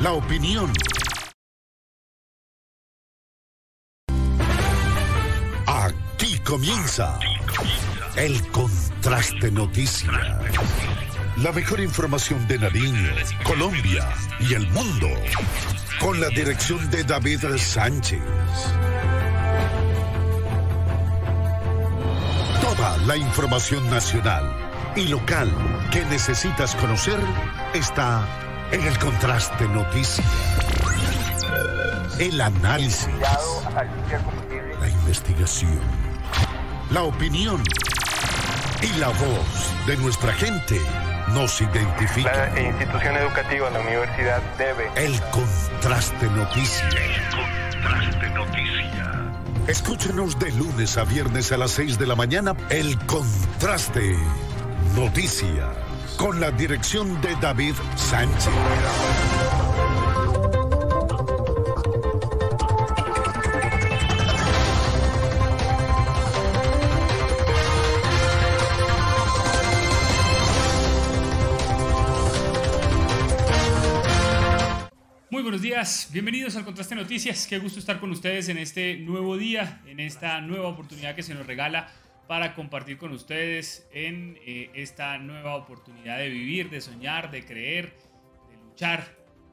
La opinión. Aquí comienza el contraste noticia. La mejor información de Nariño, Colombia y el mundo. Con la dirección de David Sánchez. Toda la información nacional y local que necesitas conocer está en el contraste noticia. El análisis. La investigación. La opinión. Y la voz de nuestra gente nos identifica. La institución educativa, la universidad debe. El contraste noticia. El contraste noticia. Escúchenos de lunes a viernes a las 6 de la mañana. El contraste noticia. Con la dirección de David Sánchez. Muy buenos días, bienvenidos al Contraste Noticias. Qué gusto estar con ustedes en este nuevo día, en esta nueva oportunidad que se nos regala para compartir con ustedes en eh, esta nueva oportunidad de vivir, de soñar, de creer, de luchar.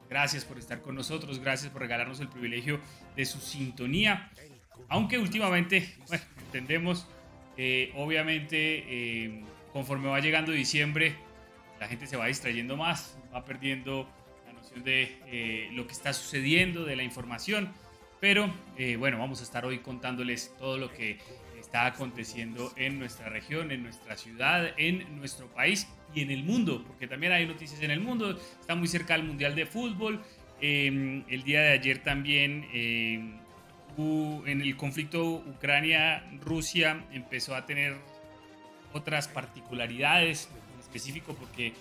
Gracias por estar con nosotros, gracias por regalarnos el privilegio de su sintonía. Aunque últimamente, bueno, entendemos, eh, obviamente, eh, conforme va llegando diciembre, la gente se va distrayendo más, va perdiendo la noción de eh, lo que está sucediendo, de la información. Pero eh, bueno, vamos a estar hoy contándoles todo lo que está aconteciendo en nuestra región, en nuestra ciudad, en nuestro país y en el mundo, porque también hay noticias en el mundo. Está muy cerca el Mundial de Fútbol. Eh, el día de ayer también, hubo- en el conflicto Ucrania-Rusia, empezó a tener otras particularidades en específico porque eh,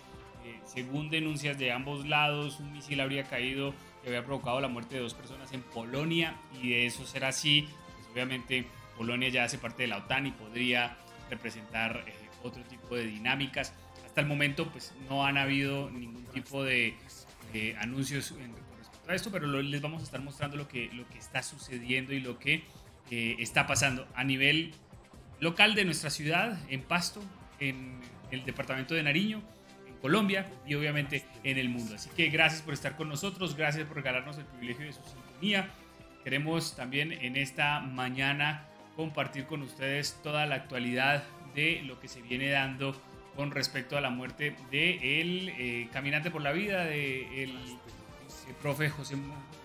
según denuncias de ambos lados un misil habría caído y había provocado la muerte de dos personas en Polonia y de eso ser así pues obviamente Polonia ya hace parte de la OTAN y podría representar eh, otro tipo de dinámicas hasta el momento pues no han habido ningún tipo de eh, anuncios en- con respecto a esto pero lo- les vamos a estar mostrando lo que, lo que está sucediendo y lo que eh, está pasando a nivel local de nuestra ciudad, en Pasto, en el departamento de Nariño, en Colombia y obviamente en el mundo. Así que gracias por estar con nosotros, gracias por regalarnos el privilegio de su sintonía. Queremos también en esta mañana compartir con ustedes toda la actualidad de lo que se viene dando con respecto a la muerte de el eh, caminante por la vida, de el, el profe José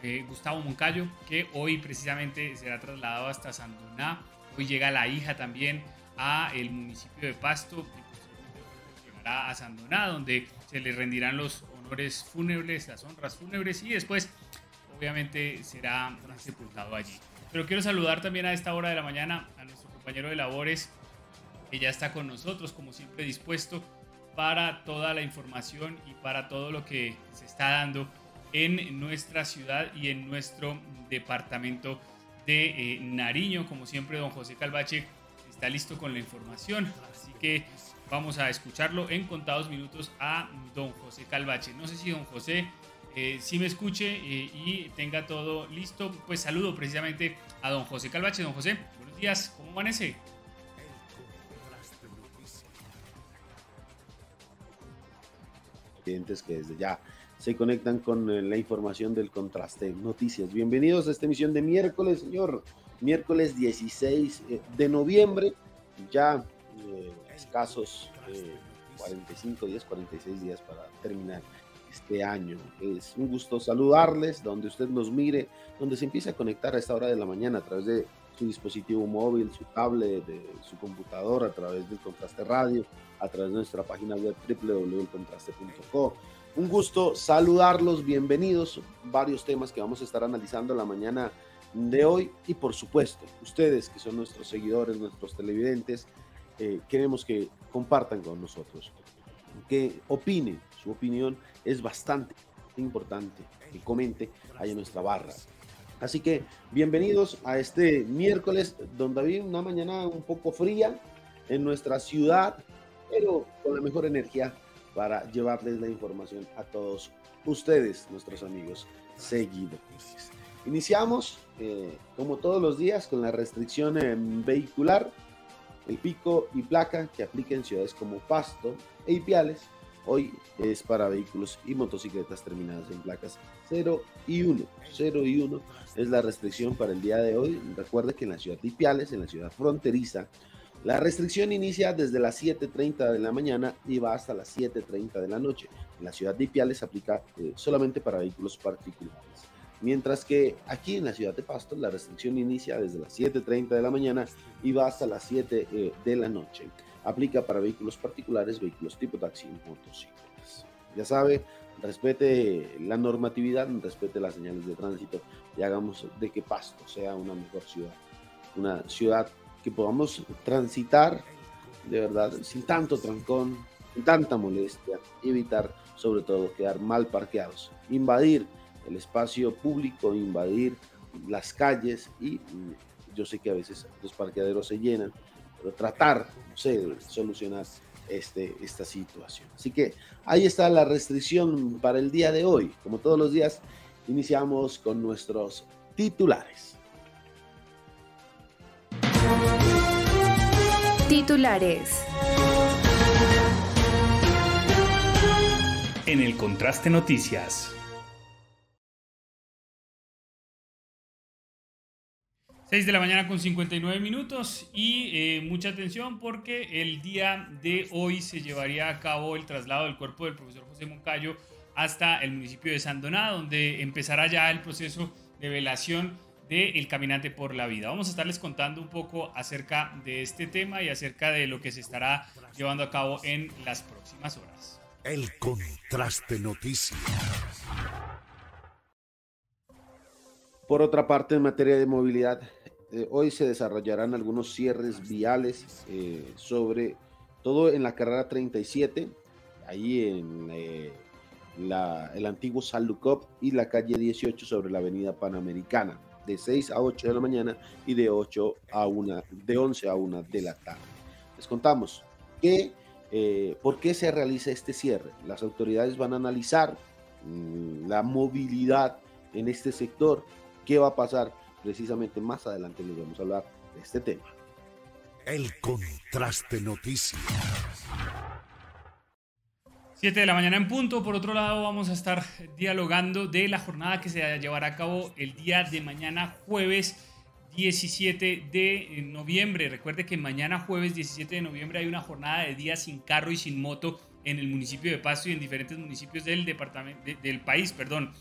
eh, Gustavo Moncayo, que hoy precisamente será trasladado hasta Sandoná. Hoy llega la hija también a el municipio de Pasto y posteriormente llegará a Sandoná, donde se le rendirán los honores fúnebres, las honras fúnebres y después obviamente será sepultado allí. Pero quiero saludar también a esta hora de la mañana a nuestro compañero de labores que ya está con nosotros, como siempre dispuesto para toda la información y para todo lo que se está dando en nuestra ciudad y en nuestro departamento de eh, Nariño. Como siempre, don José Calvache está listo con la información, así que vamos a escucharlo en contados minutos a don José Calvache. No sé si don José eh, si me escuche eh, y tenga todo listo, pues saludo precisamente a don José Calvache. Don José, buenos días, ¿cómo amanece? clientes que desde ya se conectan con eh, la información del contraste noticias. Bienvenidos a esta emisión de miércoles, señor. Miércoles 16 eh, de noviembre, ya eh, escasos eh, 45 días, 46 días para terminar este año. Es un gusto saludarles, donde usted nos mire, donde se empiece a conectar a esta hora de la mañana a través de su dispositivo móvil, su tablet, su computadora, a través del Contraste Radio, a través de nuestra página web www.contraste.co, Un gusto saludarlos, bienvenidos. Varios temas que vamos a estar analizando la mañana de hoy y por supuesto, ustedes que son nuestros seguidores, nuestros televidentes, eh, queremos que compartan con nosotros, que opinen. Su opinión es bastante importante, que comente ahí en nuestra barra. Así que bienvenidos a este miércoles, donde había una mañana un poco fría en nuestra ciudad, pero con la mejor energía para llevarles la información a todos ustedes, nuestros amigos seguidores. Iniciamos, eh, como todos los días, con la restricción eh, vehicular, el pico y placa que aplica en ciudades como Pasto e Ipiales. Hoy es para vehículos y motocicletas terminadas en placas 0 y 1. 0 y 1 es la restricción para el día de hoy. Recuerde que en la ciudad de Ipiales, en la ciudad fronteriza, la restricción inicia desde las 7.30 de la mañana y va hasta las 7.30 de la noche. En la ciudad de Ipiales aplica eh, solamente para vehículos particulares. Mientras que aquí en la ciudad de Pasto la restricción inicia desde las 7.30 de la mañana y va hasta las 7 eh, de la noche. Aplica para vehículos particulares, vehículos tipo taxi y motocicletas. Ya sabe, respete la normatividad, respete las señales de tránsito y hagamos de que Pasto sea una mejor ciudad. Una ciudad que podamos transitar de verdad sin tanto trancón, sin tanta molestia, evitar sobre todo quedar mal parqueados, invadir el espacio público, invadir las calles y yo sé que a veces los parqueaderos se llenan, pero tratar, no sé, de solucionar este, esta situación. Así que ahí está la restricción para el día de hoy. Como todos los días, iniciamos con nuestros titulares. Titulares. En el Contraste Noticias. 6 de la mañana con 59 minutos y eh, mucha atención porque el día de hoy se llevaría a cabo el traslado del cuerpo del profesor José Moncayo hasta el municipio de San Doná, donde empezará ya el proceso de velación el Caminante por la Vida. Vamos a estarles contando un poco acerca de este tema y acerca de lo que se estará llevando a cabo en las próximas horas. El contraste noticias. Por otra parte, en materia de movilidad, eh, hoy se desarrollarán algunos cierres viales eh, sobre todo en la carrera 37, ahí en eh, el antiguo Salucop y la calle 18 sobre la avenida Panamericana de 6 a 8 de la mañana y de 8 a 1, de 11 a 1 de la tarde. Les contamos que, por qué se realiza este cierre. Las autoridades van a analizar mm, la movilidad en este sector, qué va a pasar precisamente más adelante les vamos a hablar de este tema. El contraste noticias. 7 de la mañana en punto. Por otro lado, vamos a estar dialogando de la jornada que se llevará a cabo el día de mañana, jueves 17 de noviembre. Recuerde que mañana, jueves 17 de noviembre, hay una jornada de día sin carro y sin moto en el municipio de Pasto y en diferentes municipios del, departamento, del país. Perdón.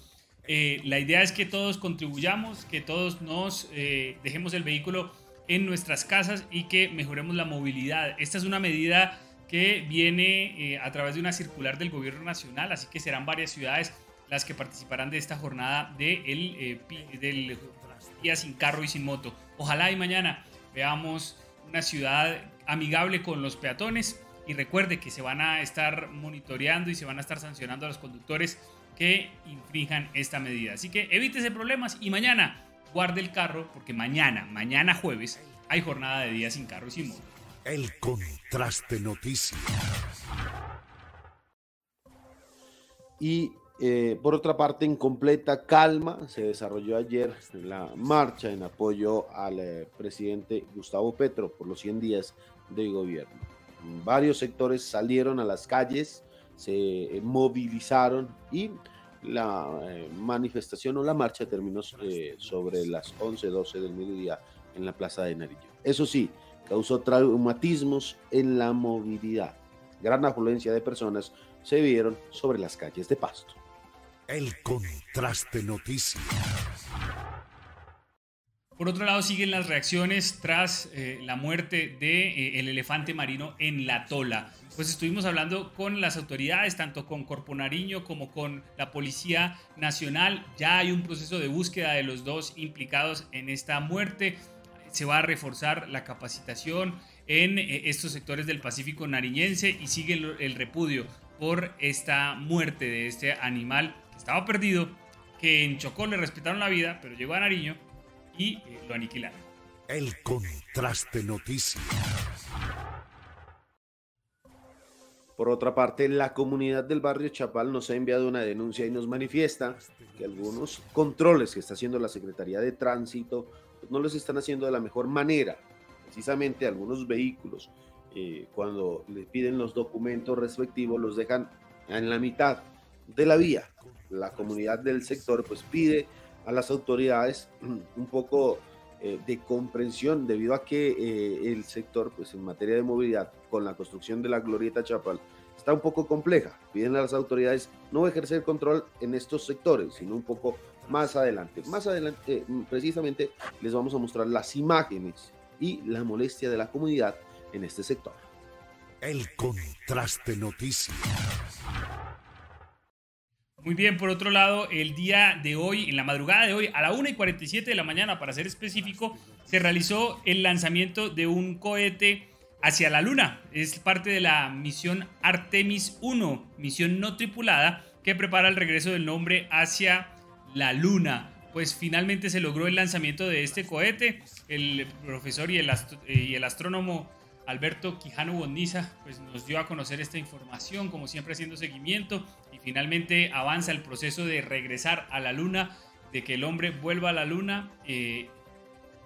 Eh, la idea es que todos contribuyamos, que todos nos eh, dejemos el vehículo en nuestras casas y que mejoremos la movilidad. Esta es una medida que viene eh, a través de una circular del gobierno nacional, así que serán varias ciudades las que participarán de esta jornada de el, del día sin carro y sin moto. Ojalá y mañana veamos una ciudad amigable con los peatones y recuerde que se van a estar monitoreando y se van a estar sancionando a los conductores que infrinjan esta medida. Así que evítese problemas y mañana guarde el carro porque mañana, mañana jueves, hay jornada de día sin carro y sin moto. El contraste noticias. Y eh, por otra parte, en completa calma, se desarrolló ayer la marcha en apoyo al eh, presidente Gustavo Petro por los 100 días de gobierno. Varios sectores salieron a las calles, se eh, movilizaron y la manifestación o la marcha terminó sobre las 11, 12 del mediodía en la Plaza de Narillo. Eso sí, causó traumatismos en la movilidad. Gran afluencia de personas se vieron sobre las calles de Pasto. El contraste noticias. Por otro lado, siguen las reacciones tras eh, la muerte del de, el elefante marino en La Tola. Pues estuvimos hablando con las autoridades, tanto con Corpo Nariño como con la Policía Nacional. Ya hay un proceso de búsqueda de los dos implicados en esta muerte. Se va a reforzar la capacitación en estos sectores del Pacífico nariñense y sigue el, el repudio por esta muerte de este animal que estaba perdido, que en Chocó le respetaron la vida, pero llegó a Nariño y eh, lo aniquilaron. El contraste noticias. Por otra parte, la comunidad del barrio Chapal nos ha enviado una denuncia y nos manifiesta que algunos controles que está haciendo la Secretaría de Tránsito pues, no los están haciendo de la mejor manera. Precisamente algunos vehículos, eh, cuando les piden los documentos respectivos, los dejan en la mitad de la vía. La comunidad del sector pues pide a las autoridades un poco eh, de comprensión debido a que eh, el sector, pues en materia de movilidad, con la construcción de la glorieta Chapal, está un poco compleja. Piden a las autoridades no ejercer control en estos sectores, sino un poco más adelante. Más adelante, eh, precisamente, les vamos a mostrar las imágenes y la molestia de la comunidad en este sector. El contraste noticias. Muy bien, por otro lado, el día de hoy, en la madrugada de hoy, a la 1 y 47 de la mañana, para ser específico, se realizó el lanzamiento de un cohete hacia la Luna. Es parte de la misión Artemis 1, misión no tripulada, que prepara el regreso del nombre hacia la Luna. Pues finalmente se logró el lanzamiento de este cohete. El profesor y el, y el astrónomo Alberto Quijano Bondiza pues, nos dio a conocer esta información, como siempre haciendo seguimiento, y finalmente avanza el proceso de regresar a la Luna, de que el hombre vuelva a la Luna eh,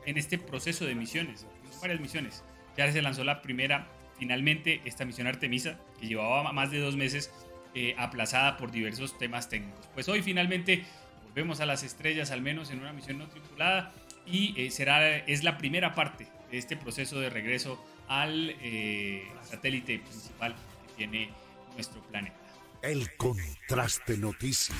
en este proceso de misiones, varias misiones. Ya se lanzó la primera, finalmente, esta misión Artemisa, que llevaba más de dos meses eh, aplazada por diversos temas técnicos. Pues hoy finalmente volvemos a las estrellas, al menos en una misión no tripulada, y eh, será, es la primera parte de este proceso de regreso al eh, satélite principal que tiene nuestro planeta. El contraste noticias.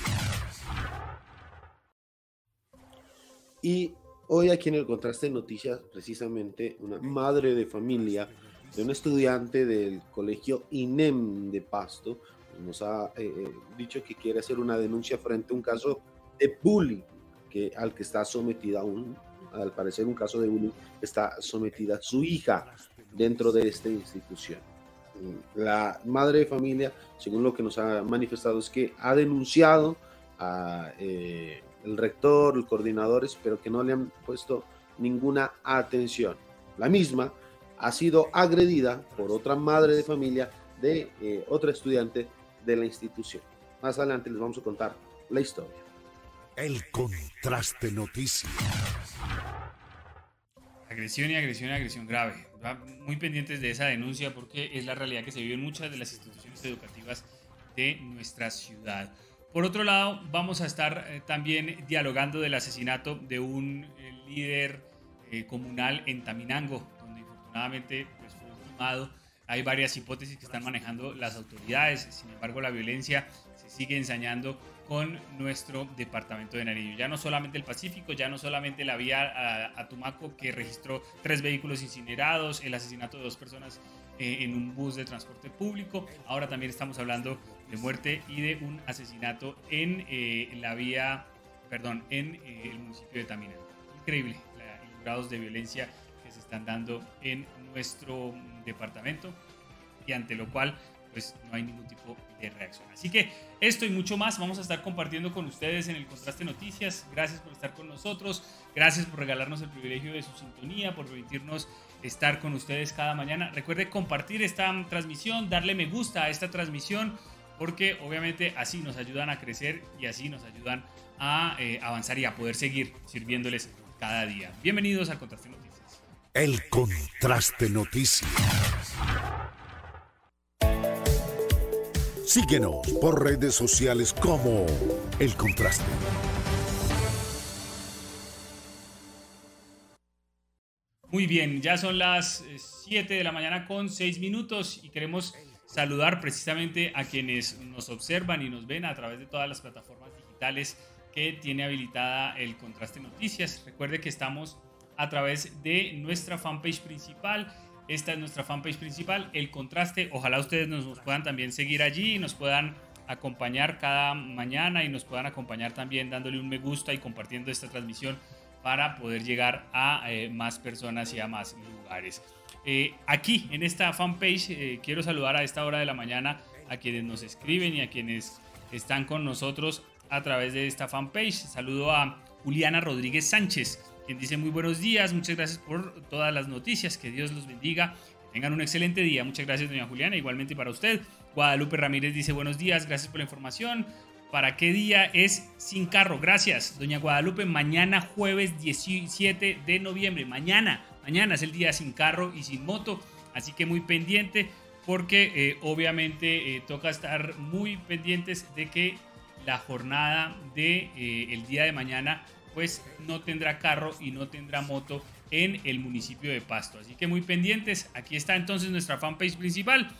Y hoy aquí en el contraste noticias, precisamente una madre de familia de un estudiante del colegio INEM de Pasto nos ha eh, eh, dicho que quiere hacer una denuncia frente a un caso de bullying que, al que está sometida un, al parecer un caso de bullying, está sometida su hija dentro de esta institución. La madre de familia, según lo que nos ha manifestado, es que ha denunciado a eh, el rector, los coordinadores, pero que no le han puesto ninguna atención. La misma ha sido agredida por otra madre de familia de eh, otra estudiante de la institución. Más adelante les vamos a contar la historia. El contraste noticias. Agresión y agresión y agresión grave. Muy pendientes de esa denuncia porque es la realidad que se vive en muchas de las instituciones educativas de nuestra ciudad. Por otro lado, vamos a estar eh, también dialogando del asesinato de un eh, líder eh, comunal en Taminango, donde infortunadamente pues, fue filmado. Hay varias hipótesis que están manejando las autoridades, sin embargo la violencia se sigue ensañando con nuestro departamento de Nariño. Ya no solamente el Pacífico, ya no solamente la vía a, Tumaco que registró tres vehículos incinerados, el asesinato de dos personas eh, en un bus de transporte público, ahora también estamos hablando de muerte y de un asesinato en eh, la vía, perdón, en eh, el municipio de Tamina. Increíble los grados de violencia que se están dando en nuestro departamento y ante lo cual pues no hay ningún tipo de reacción. Así que esto y mucho más vamos a estar compartiendo con ustedes en el Contraste Noticias. Gracias por estar con nosotros, gracias por regalarnos el privilegio de su sintonía, por permitirnos estar con ustedes cada mañana. Recuerde compartir esta transmisión, darle me gusta a esta transmisión, porque obviamente así nos ayudan a crecer y así nos ayudan a eh, avanzar y a poder seguir sirviéndoles cada día. Bienvenidos al Contraste Noticias. El Contraste Noticias. Síguenos por redes sociales como El Contraste. Muy bien, ya son las 7 eh, de la mañana con 6 minutos y queremos saludar precisamente a quienes nos observan y nos ven a través de todas las plataformas digitales que tiene habilitada el Contraste Noticias. Recuerde que estamos a través de nuestra fanpage principal. Esta es nuestra fanpage principal, El Contraste. Ojalá ustedes nos, puedan también seguir allí y nos puedan acompañar cada mañana y nos puedan acompañar también dándole un me gusta y compartiendo esta transmisión para poder llegar a eh, más personas y a más lugares. Eh, aquí en esta fanpage eh, quiero saludar a esta hora de la mañana a quienes nos escriben y a quienes están con nosotros a través de esta fanpage. Saludo a Juliana Rodríguez Sánchez, quien dice muy buenos días, muchas gracias por todas las noticias, que Dios los bendiga, tengan un excelente día. Muchas gracias, doña Juliana, igualmente para usted. Guadalupe Ramírez dice buenos días, gracias por la información. ¿Para qué día es sin carro? Gracias, doña Guadalupe. Mañana jueves 17 de noviembre. Mañana, mañana es el día sin carro y sin moto. Así que muy pendiente porque eh, obviamente eh, toca estar muy pendientes de que la jornada de eh, día de mañana pues no tendrá carro y no tendrá moto en el municipio de Pasto. Así que muy pendientes. Aquí está entonces nuestra fanpage principal.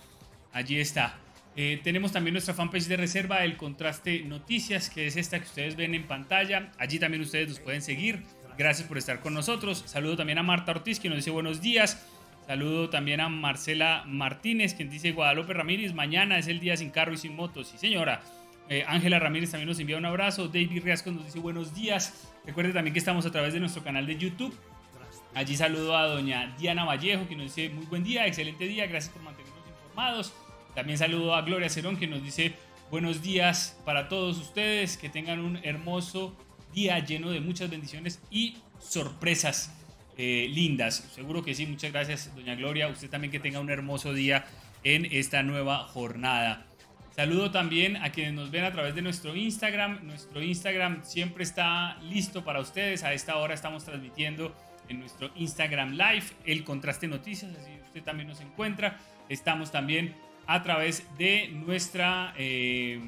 Allí está. Eh, tenemos también nuestra fanpage de reserva, el Contraste Noticias, que es esta que ustedes ven en pantalla. Allí también ustedes nos pueden seguir. Gracias por estar con nosotros. Saludo también a Marta Ortiz, que nos dice buenos días. Saludo también a Marcela Martínez, quien dice Guadalupe Ramírez, mañana es el día sin carro y sin moto. Sí, señora. Eh, Ángela Ramírez también nos envía un abrazo. David Riasco nos dice buenos días. Recuerde también que estamos a través de nuestro canal de YouTube. Allí saludo a doña Diana Vallejo, que nos dice muy buen día, excelente día, gracias por mantenernos informados. También saludo a Gloria Cerón que nos dice buenos días para todos ustedes, que tengan un hermoso día lleno de muchas bendiciones y sorpresas eh, lindas. Seguro que sí, muchas gracias doña Gloria. Usted también que tenga un hermoso día en esta nueva jornada. Saludo también a quienes nos ven a través de nuestro Instagram. Nuestro Instagram siempre está listo para ustedes. A esta hora estamos transmitiendo en nuestro Instagram Live el Contraste Noticias, así usted también nos encuentra. Estamos también a través de nuestra, eh,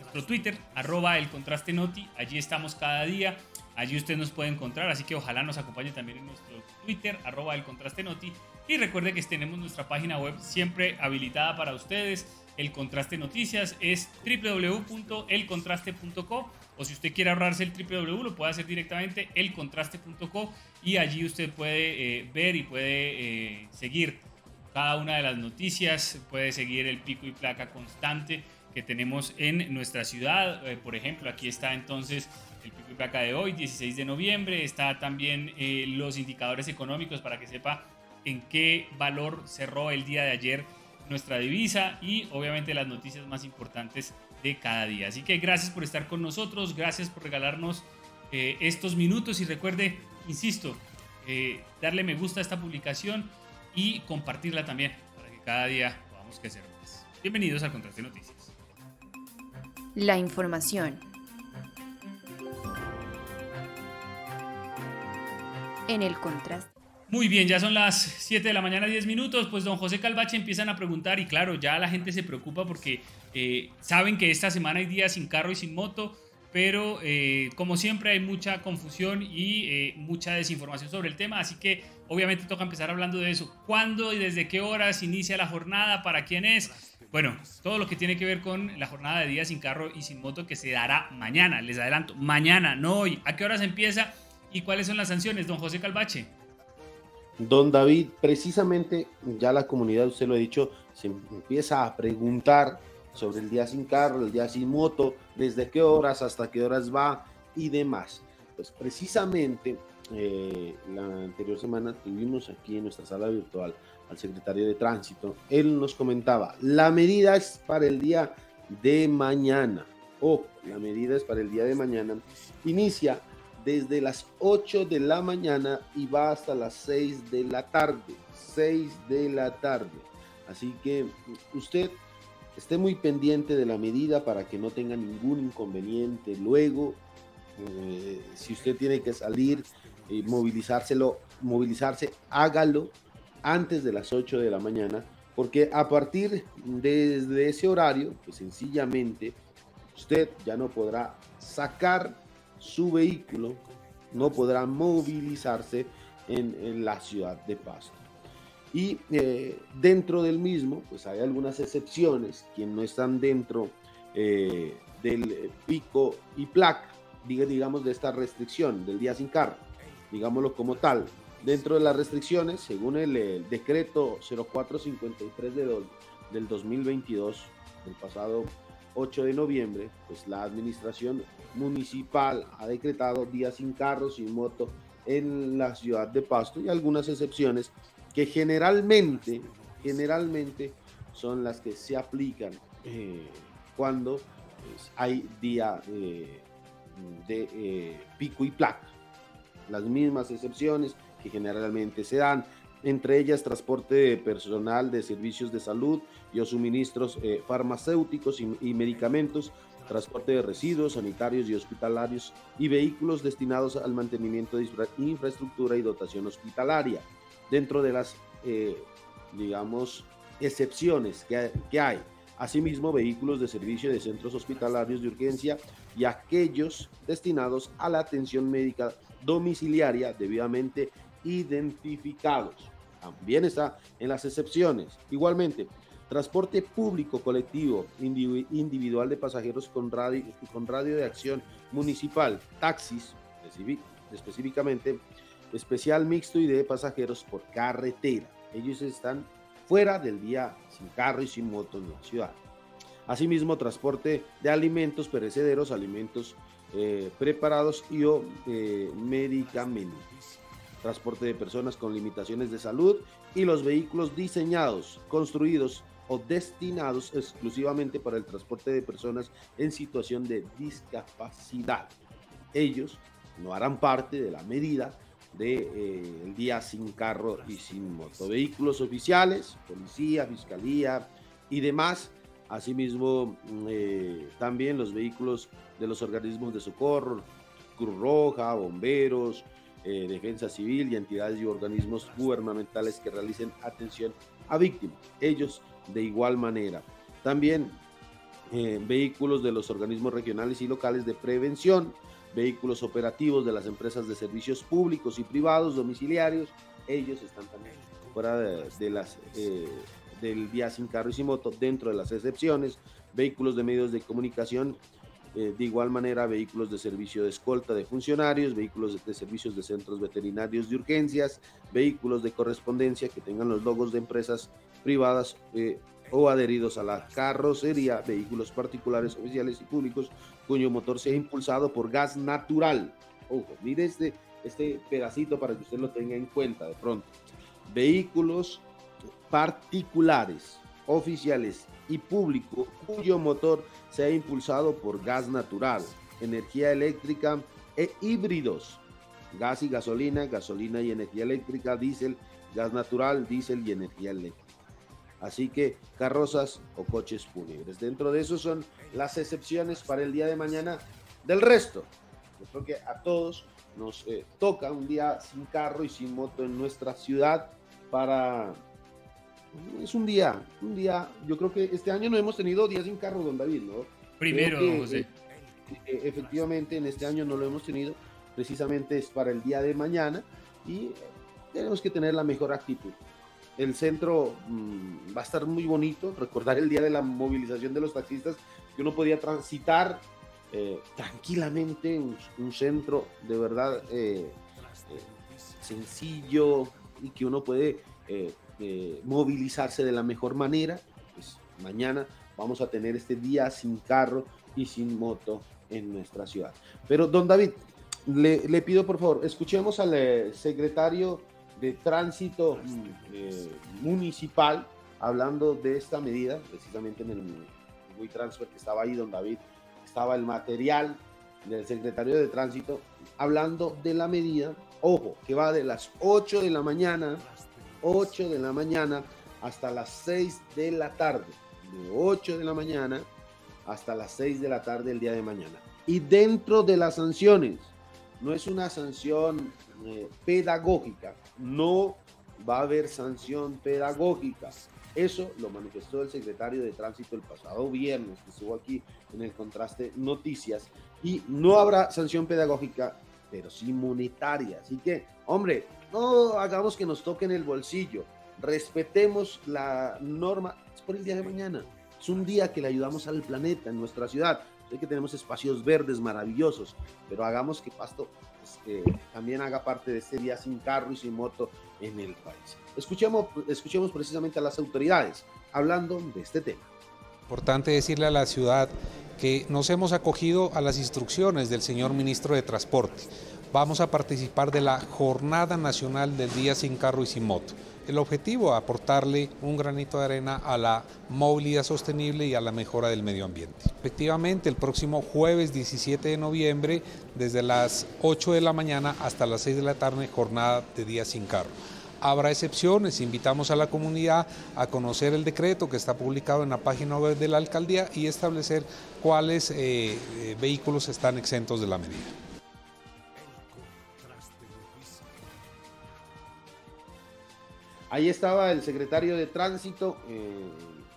nuestro Twitter, arroba el contraste noti. Allí estamos cada día. Allí usted nos puede encontrar, así que ojalá nos acompañe también en nuestro Twitter, arroba el contraste noti. Y recuerde que tenemos nuestra página web siempre habilitada para ustedes. El Contraste Noticias es www.elcontraste.co o si usted quiere ahorrarse el www lo puede hacer directamente elcontraste.co y allí usted puede eh, ver y puede eh, seguir cada una de las noticias, puede seguir el pico y placa constante que tenemos en nuestra ciudad. Eh, por ejemplo, aquí está entonces el pico y placa de hoy, 16 de noviembre. Está también los indicadores económicos para que sepa en qué valor cerró el día de ayer nuestra divisa y obviamente las noticias más importantes de cada día. Así que gracias por estar con nosotros, gracias por regalarnos eh, estos minutos y recuerde, insisto, darle me gusta a esta publicación y compartirla también para que cada día podamos crecer más. Bienvenidos al Contraste Noticias. La información. En el contraste. Muy bien, ya son las 7 de la mañana, 10 minutos. Pues don José Calvache empiezan a preguntar y claro, ya la gente se preocupa porque eh, saben que esta semana hay días sin carro y sin moto pero eh, como siempre hay mucha confusión y eh, mucha desinformación sobre el tema, así que obviamente toca empezar hablando de eso. ¿Cuándo y desde qué horas inicia la jornada? ¿Para quién es? Bueno, todo lo que tiene que ver con la jornada de día sin carro y sin moto que se dará mañana, les adelanto, mañana, no hoy. ¿A qué horas empieza y cuáles son las sanciones, don José Calvache? Don David, precisamente ya la comunidad, usted lo ha dicho, se empieza a preguntar sobre el día sin carro, el día sin moto, desde qué horas hasta qué horas va y demás. Pues precisamente eh, la anterior semana tuvimos aquí en nuestra sala virtual al secretario de tránsito. Él nos comentaba, la medida es para el día de mañana. o la medida es para el día de mañana. Inicia desde las 8 de la mañana y va hasta las 6 de la tarde. 6 de la tarde. Así que usted esté muy pendiente de la medida para que no tenga ningún inconveniente. Luego, eh, si usted tiene que salir y movilizárselo, movilizarse, hágalo antes de las 8 de la mañana, porque a partir de, ese horario, pues sencillamente usted ya no podrá sacar su vehículo, no podrá movilizarse en la ciudad de Pasto. Y eh, dentro del mismo, pues hay algunas excepciones, quien no están dentro eh, del pico y placa, digamos, de esta restricción del día sin carro. digámoslo como tal. Dentro de las restricciones, según el, decreto 0453 de del 2022, el pasado 8 de noviembre, pues la administración municipal ha decretado días sin carros y moto en la ciudad de Pasto y algunas excepciones que generalmente, generalmente son las que se aplican eh, cuando pues, hay día eh, de eh, pico y placa. Las mismas excepciones que generalmente se dan, entre ellas transporte personal de servicios de salud y o suministros eh, farmacéuticos y, medicamentos, transporte de residuos sanitarios y hospitalarios y vehículos destinados al mantenimiento de infraestructura y dotación hospitalaria. Dentro de las, eh, digamos, excepciones que que hay. Asimismo, vehículos de servicio de centros hospitalarios de urgencia y aquellos destinados a la atención médica domiciliaria debidamente identificados. También está en las excepciones. Igualmente, transporte público colectivo individual de pasajeros con radio, de acción municipal, taxis específicamente, especial mixto y de pasajeros por carretera. Ellos están fuera del día sin carro y sin moto en la ciudad. Asimismo, transporte de alimentos perecederos, alimentos eh, preparados y o eh, medicamentos transporte de personas con limitaciones de salud y los vehículos diseñados, construidos o destinados exclusivamente para el transporte de personas en situación de discapacidad. Ellos no harán parte de la medida del de, eh, día sin carro y sin moto. Vehículos oficiales, policía, fiscalía y demás. Asimismo, mm, eh, también los vehículos de los organismos de socorro, Cruz Roja, bomberos, eh, defensa civil y entidades y organismos gubernamentales que realicen atención a víctimas. Ellos de igual manera. También eh, vehículos de los organismos regionales y locales de prevención, vehículos operativos de las empresas de servicios públicos y privados domiciliarios. Ellos están también fuera de, las eh, del día sin carro y sin moto dentro de las excepciones. Vehículos de medios de comunicación eh, de igual manera, vehículos de servicio de escolta de funcionarios, vehículos de, servicios de centros veterinarios de urgencias, vehículos de correspondencia que tengan los logos de empresas privadas eh, o adheridos a la carrocería, vehículos particulares, oficiales y públicos cuyo motor sea impulsado por gas natural. Ojo, mire este, este pedacito para que usted lo tenga en cuenta de pronto. Vehículos particulares, oficiales y público cuyo motor sea impulsado por gas natural, energía eléctrica e híbridos, gas y gasolina, gasolina y energía eléctrica, diésel, gas natural, diésel y energía eléctrica. Así que carrozas o coches fúnebres. Dentro de eso son las excepciones para el día de mañana. Del resto, yo creo que a todos nos eh, toca un día sin carro y sin moto en nuestra ciudad para es un día, un día, yo creo que este año no hemos tenido días sin carro, don David, ¿no? Primero, José. Eh, eh, efectivamente, en este año no lo hemos tenido, precisamente es para el día de mañana y tenemos que tener la mejor actitud. El centro mm, va a estar muy bonito, recordar el día de la movilización de los taxistas, que uno podía transitar eh, tranquilamente en un centro de verdad sencillo y que uno puede eh, movilizarse de la mejor manera. Pues mañana vamos a tener este día sin carro y sin moto en nuestra ciudad. Pero, don David, le, pido por favor, escuchemos al eh, secretario de Tránsito mm, eh, Municipal hablando de esta medida, precisamente en el WeTransfer que estaba ahí, don David, estaba el material del secretario de Tránsito hablando de la medida, ojo, que va de las 8 de la mañana 8 de la mañana hasta las 6 de la tarde. De 8 de la mañana hasta las 6 de la tarde el día de mañana. Y dentro de las sanciones, no es una sanción eh, pedagógica, no va a haber sanción pedagógica. Eso lo manifestó el secretario de Tránsito el pasado viernes, que estuvo aquí en el contraste noticias, y no habrá sanción pedagógica, pero sí monetaria. Así que, hombre, no hagamos que nos toque en el bolsillo. Respetemos la norma. Es por el día de mañana. Es un día que le ayudamos al planeta en nuestra ciudad. Sé que tenemos espacios verdes maravillosos, pero hagamos que Pasto pues, también haga parte de este día sin carro y sin moto en el país. Escuchemos, escuchemos precisamente a las autoridades hablando de este tema. Importante decirle a la ciudad que nos hemos acogido a las instrucciones del señor ministro de Transporte. Vamos a participar de la Jornada Nacional del Día sin Carro y sin Moto. El objetivo, aportarle un granito de arena a la movilidad sostenible y a la mejora del medio ambiente. Efectivamente, el próximo jueves 17 de noviembre, desde las 8 de la mañana hasta las 6 de la tarde, jornada de día sin carro. Habrá excepciones, invitamos a la comunidad a conocer el decreto que está publicado en la página web de la alcaldía y establecer cuáles eh, eh, vehículos están exentos de la medida. Ahí estaba el secretario de Tránsito, eh,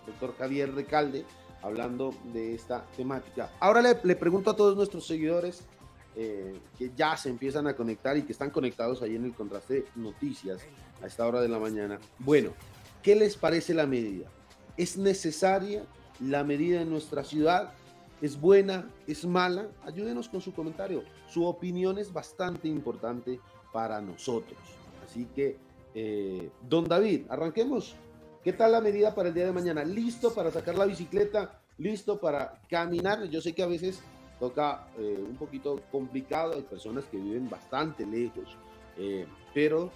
doctor Javier Recalde, hablando de esta temática. Ahora le, pregunto a todos nuestros seguidores eh, que ya se empiezan a conectar y que están conectados ahí en el contraste noticias a esta hora de la mañana. Bueno, ¿qué les parece la medida? ¿Es necesaria la medida en nuestra ciudad? ¿Es buena? ¿Es mala? Ayúdenos con su comentario. Su opinión es bastante importante para nosotros. Así que eh, don David, arranquemos. ¿Qué tal la medida para el día de mañana? ¿Listo para sacar la bicicleta? ¿Listo para caminar? Yo sé que a veces toca eh, un poquito complicado, hay personas que viven bastante lejos, eh, pero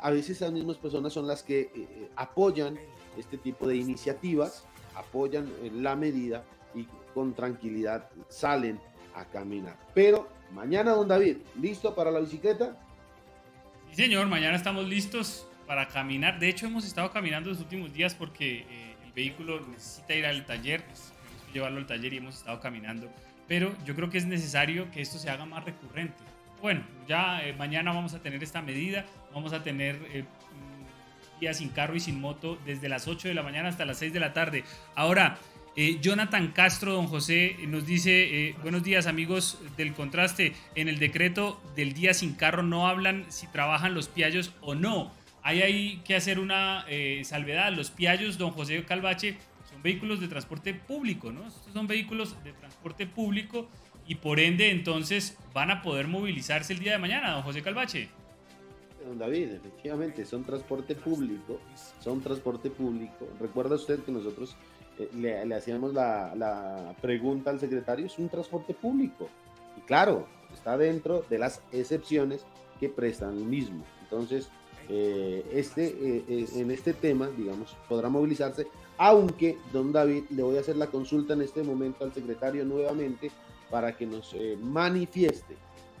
a veces esas mismas personas son las que apoyan este tipo de iniciativas, apoyan la medida y con tranquilidad salen a caminar. Pero mañana, don David, ¿listo para la bicicleta? Sí, señor, mañana estamos listos para caminar. De hecho, hemos estado caminando los últimos días porque eh, el vehículo necesita ir al taller, llevarlo al taller y hemos estado caminando. Pero yo creo que es necesario que esto se haga más recurrente. Bueno, ya eh, mañana vamos a tener esta medida, vamos a tener eh, días sin carro y sin moto desde las 8 de la mañana hasta las 6 de la tarde. Ahora, eh, Jonathan Castro, don José, nos dice, eh, buenos días amigos del contraste, en el decreto del día sin carro no hablan si trabajan los piallos o no. Ahí hay que hacer una eh, salvedad. Los piallos, don José Calvache, son vehículos de transporte público, ¿no? Estos son vehículos de transporte público y por ende entonces van a poder movilizarse el día de mañana, don José Calvache. Don David, efectivamente, son transporte público, son transporte público. Recuerda usted que nosotros eh, le, hacíamos la, pregunta al secretario, es un transporte público. Y claro, está dentro de las excepciones que prestan el mismo. Entonces, eh, este, eh, en este tema, digamos, podrá movilizarse, aunque, don David, le voy a hacer la consulta en este momento al secretario nuevamente para que nos manifieste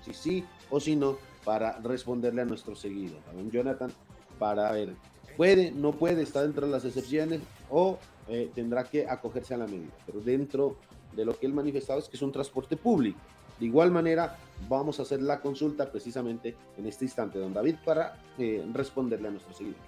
si sí o si no, para responderle a nuestro seguido, a don Jonathan, para ver, puede, no puede, está dentro de las excepciones o eh, tendrá que acogerse a la medida. Pero dentro de lo que él manifestado es que es un transporte público. De igual manera, vamos a hacer la consulta precisamente en este instante, don David, para eh, responderle a nuestro seguidor.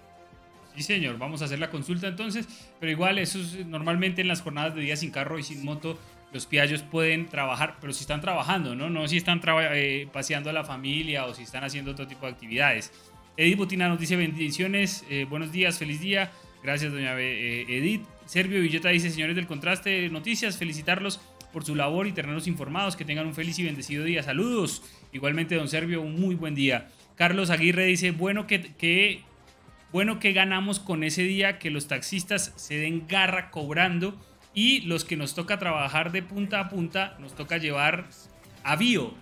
Sí, señor, vamos a hacer la consulta entonces, pero igual eso es normalmente en las jornadas de día sin carro y sin moto, los piallos pueden trabajar, pero si están trabajando, ¿no? No si están eh, paseando a la familia o si están haciendo otro tipo de actividades. Edith Botina nos dice bendiciones, buenos días, feliz día. Gracias, doña Edith. Servio Villeta dice, señores del contraste noticias, felicitarlos por su labor y tenerlos informados, que tengan un feliz y bendecido día. Saludos. Igualmente, don Servio, un muy buen día. Carlos Aguirre dice, bueno que, bueno que ganamos con ese día que los taxistas se den garra cobrando y los que nos toca trabajar de punta a punta nos toca llevar avío,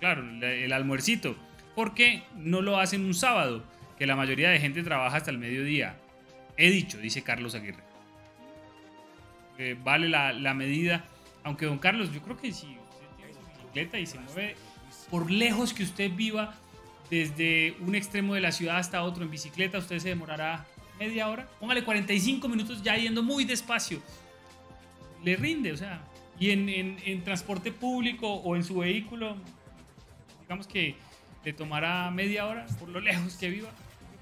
claro, el almuercito, porque no lo hacen un sábado, que la mayoría de gente trabaja hasta el mediodía. He dicho, dice Carlos Aguirre vale la, medida. Aunque, don Carlos, yo creo que si usted tiene su bicicleta y se mueve por lejos que usted viva, desde un extremo de la ciudad hasta otro en bicicleta, usted se demorará media hora. Póngale 45 minutos ya yendo muy despacio. Le rinde, o sea. Y en, en transporte público o en su vehículo, digamos que le tomará media hora por lo lejos que viva.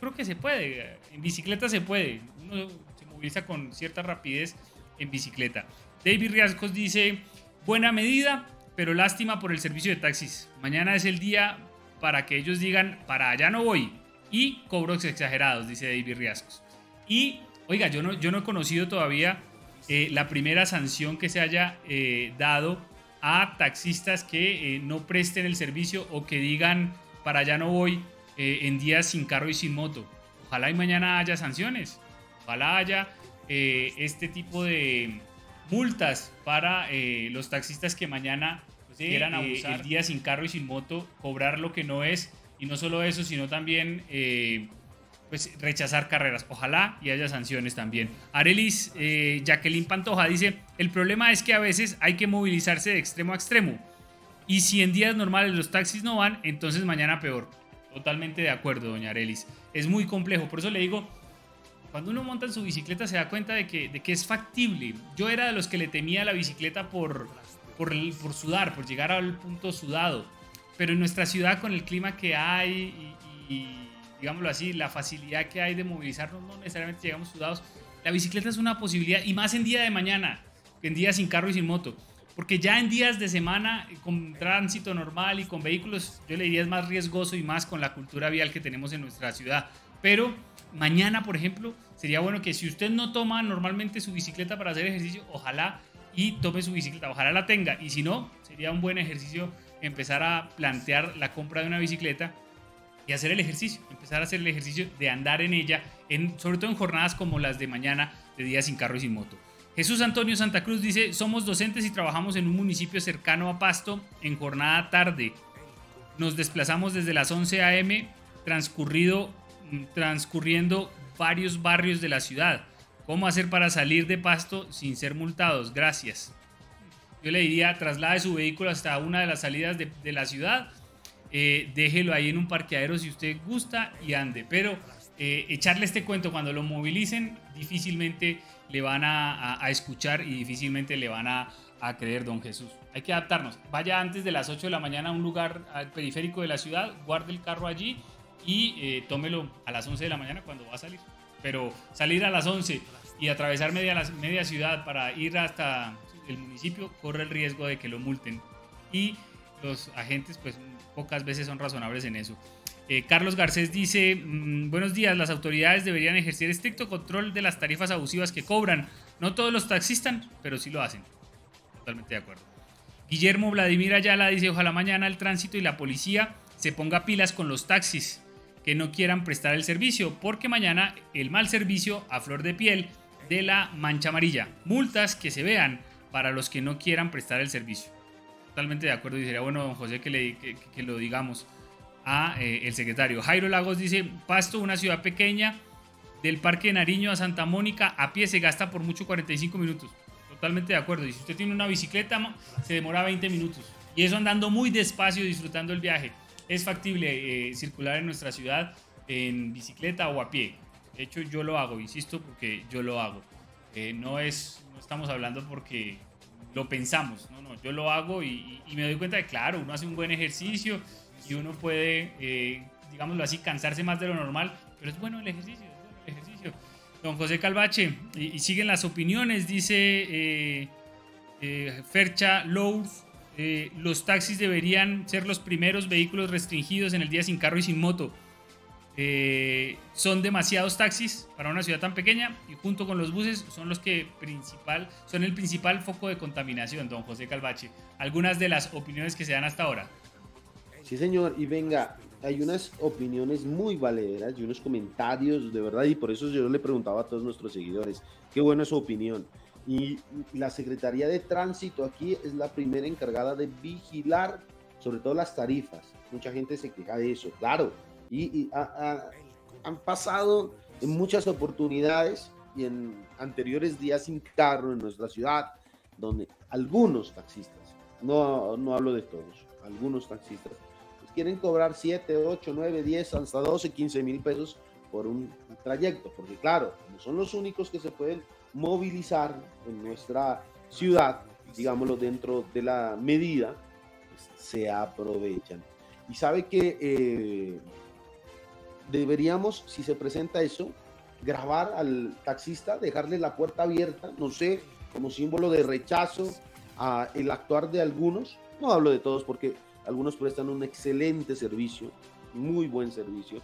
Creo que se puede. En bicicleta se puede. Uno se moviliza con cierta rapidez en bicicleta. David Riascos dice, buena medida, pero lástima por el servicio de taxis. Mañana es el día para que ellos digan, para allá no voy. Y cobros exagerados, dice David Riascos. Y, oiga, yo no, yo no he conocido todavía eh, la primera sanción que se haya eh, dado a taxistas que eh, no presten el servicio o que digan para allá no voy eh, en días sin carro y sin moto. Ojalá y mañana haya sanciones. Ojalá haya eh, este tipo de multas para los taxistas que mañana pues, quieran abusar el día sin carro y sin moto, cobrar lo que no es. Y no solo eso, sino también pues rechazar carreras. Ojalá y haya sanciones también. Arelis eh, Jacqueline Pantoja dice, el problema es que a veces hay que movilizarse de extremo a extremo. Y si en días normales los taxis no van, entonces mañana peor. Totalmente de acuerdo, doña Arelis. Es muy complejo. Por eso le digo, cuando uno monta en su bicicleta se da cuenta de que, de que es factible. Yo era de los que le temía la bicicleta por, por, por sudar, por llegar al punto sudado. Pero en nuestra ciudad con el clima que hay y digámoslo así, la facilidad que hay de movilizarnos, no necesariamente llegamos sudados. La bicicleta es una posibilidad, y más en día de mañana, en días sin carro y sin moto. Porque ya en días de semana, con tránsito normal y con vehículos, yo le diría es más riesgoso y más con la cultura vial que tenemos en nuestra ciudad. Pero mañana, por ejemplo, sería bueno que si usted no toma normalmente su bicicleta para hacer ejercicio, ojalá y tome su bicicleta, ojalá la tenga. Y si no, sería un buen ejercicio empezar a plantear la compra de una bicicleta y hacer el ejercicio, empezar a hacer el ejercicio de andar en ella, en, sobre todo en jornadas como las de mañana, de día sin carro y sin moto. Jesús Antonio Santa Cruz dice, somos docentes y trabajamos en un municipio cercano a Pasto en jornada tarde. Nos desplazamos desde las 11 a.m. Transcurrido, mm, transcurriendo varios barrios de la ciudad. ¿Cómo hacer para salir de Pasto sin ser multados? Gracias. Yo le diría, traslade su vehículo hasta una de las salidas de, la ciudad eh, déjelo ahí en un parqueadero si usted gusta y ande. Pero eh, echarle este cuento cuando lo movilicen, difícilmente le van a, escuchar y difícilmente le van a, creer, don Jesús. Hay que adaptarnos. Vaya antes de las 8 de la mañana a un lugar periférico de la ciudad, guarde el carro allí y eh, tómelo a las 11 de la mañana cuando va a salir. Pero salir a las 11 y atravesar media, media ciudad para ir hasta el municipio corre el riesgo de que lo multen. Y los agentes pues pocas veces son razonables en eso. Eh, Carlos Garcés dice, mm, buenos días, las autoridades deberían ejercer estricto control de las tarifas abusivas que cobran. No todos los taxistas, pero sí lo hacen. Totalmente de acuerdo. Guillermo Vladimir Ayala dice, ojalá mañana el tránsito y la policía se ponga pilas con los taxis que no quieran prestar el servicio, porque mañana el mal servicio a flor de piel de la mancha amarilla. Multas que se vean para los que no quieran prestar el servicio totalmente de acuerdo y bueno, don José, que, le, que, lo digamos a eh, el secretario. Jairo Lagos dice, Pasto, una ciudad pequeña, del Parque de Nariño a Santa Mónica, a pie se gasta por mucho 45 minutos. Totalmente de acuerdo. Y si usted tiene una bicicleta, se demora 20 minutos. Y eso andando muy despacio, disfrutando el viaje. Es factible eh, circular en nuestra ciudad en bicicleta o a pie. De hecho, yo lo hago, insisto, porque yo lo hago. Eh, no es, no estamos hablando porque lo pensamos. No, no, yo lo hago y, me doy cuenta de, claro, uno hace un buen ejercicio y uno puede, eh, digámoslo así, cansarse más de lo normal, pero es bueno el ejercicio, el ejercicio. Don José Calvache, y, siguen las opiniones, dice eh, eh, Fercha Lowe, los taxis deberían ser los primeros vehículos restringidos en el día sin carro y sin moto. Son demasiados taxis para una ciudad tan pequeña y junto con los buses son los que principal, son el principal foco de contaminación, don José Calvache. Algunas de las opiniones que se dan hasta ahora. Sí, señor, y venga, hay unas opiniones muy valeras y unos comentarios de verdad, y por eso yo le preguntaba a todos nuestros seguidores, qué buena es su opinión. Y la Secretaría de Tránsito aquí es la primera encargada de vigilar sobre todo las tarifas. Mucha gente se queja de eso, claro y, han pasado en muchas oportunidades y en anteriores días sin carro en nuestra ciudad, donde algunos taxistas, no, no hablo de todos, algunos taxistas, quieren cobrar 7, 8, 9, 10, hasta 12, 15 mil pesos por un trayecto, porque claro, como son los únicos que se pueden movilizar en nuestra ciudad, digámoslo dentro de la medida, pues se aprovechan. Y sabe que eh, deberíamos, si se presenta eso, grabar al taxista, dejarle la puerta abierta, no sé, como símbolo de rechazo a el actuar de algunos. No hablo de todos porque algunos prestan un excelente servicio, muy buen servicio,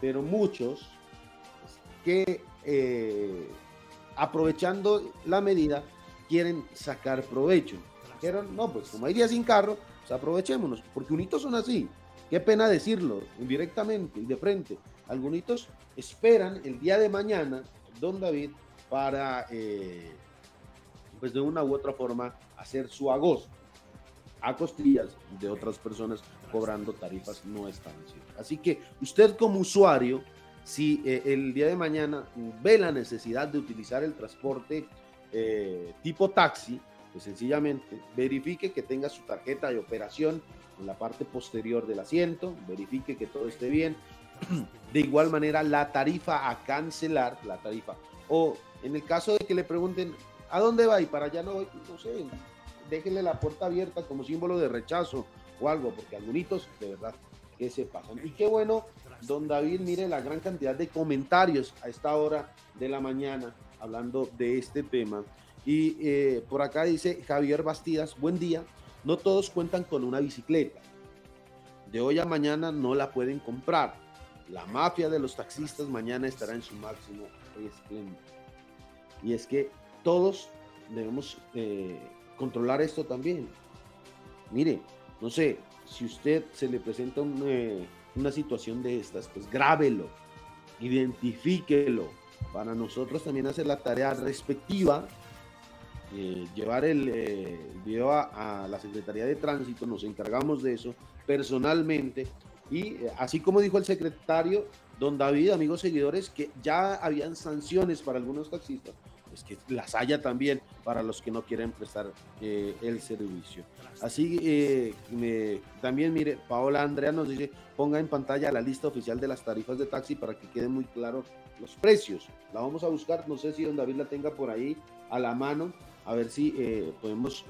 pero muchos que eh, aprovechando la medida quieren sacar provecho. dijeron, no, pues como hay día sin carro, pues aprovechémonos, porque unitos son así. Qué pena decirlo indirectamente y de frente. Algunos esperan el día de mañana, don David, para, eh, pues de una u otra forma, hacer su agosto a costillas de otras personas cobrando tarifas no establecidas. Así que usted como usuario, si eh, el día de mañana ve la necesidad de utilizar el transporte eh, tipo taxi, pues sencillamente verifique que tenga su tarjeta de operación en la parte posterior del asiento, verifique que todo esté bien. De igual manera, la tarifa a cancelar, la tarifa, o en el caso de que le pregunten, ¿a dónde va? Y para allá no voy, no sé, déjenle la puerta abierta como símbolo de rechazo o algo, porque algunos de verdad que se pasan. Y qué bueno, don David, mire la gran cantidad de comentarios a esta hora de la mañana hablando de este tema. Y eh, por acá dice Javier Bastidas, buen día, no todos cuentan con una bicicleta. De hoy a mañana no la pueden comprar. La mafia de los taxistas mañana estará en su máximo esplendor. Y es que todos debemos eh, controlar esto también. Mire, no sé, si usted se le presenta eh, una situación de estas, pues grábelo, identifíquelo. Para nosotros también hacer la tarea respectiva, eh, llevar el eh, video a, la Secretaría de Tránsito, nos encargamos de eso personalmente. Y así como dijo el secretario, don David, amigos seguidores, que ya habían sanciones para algunos taxistas, pues que las haya también para los que no quieren prestar eh, el servicio. Así eh, también, mire, Paola Andrea nos dice, ponga en pantalla la lista oficial de las tarifas de taxi para que queden muy claros los precios. La vamos a buscar, no sé si don David la tenga por ahí a la mano, a ver si eh, podemos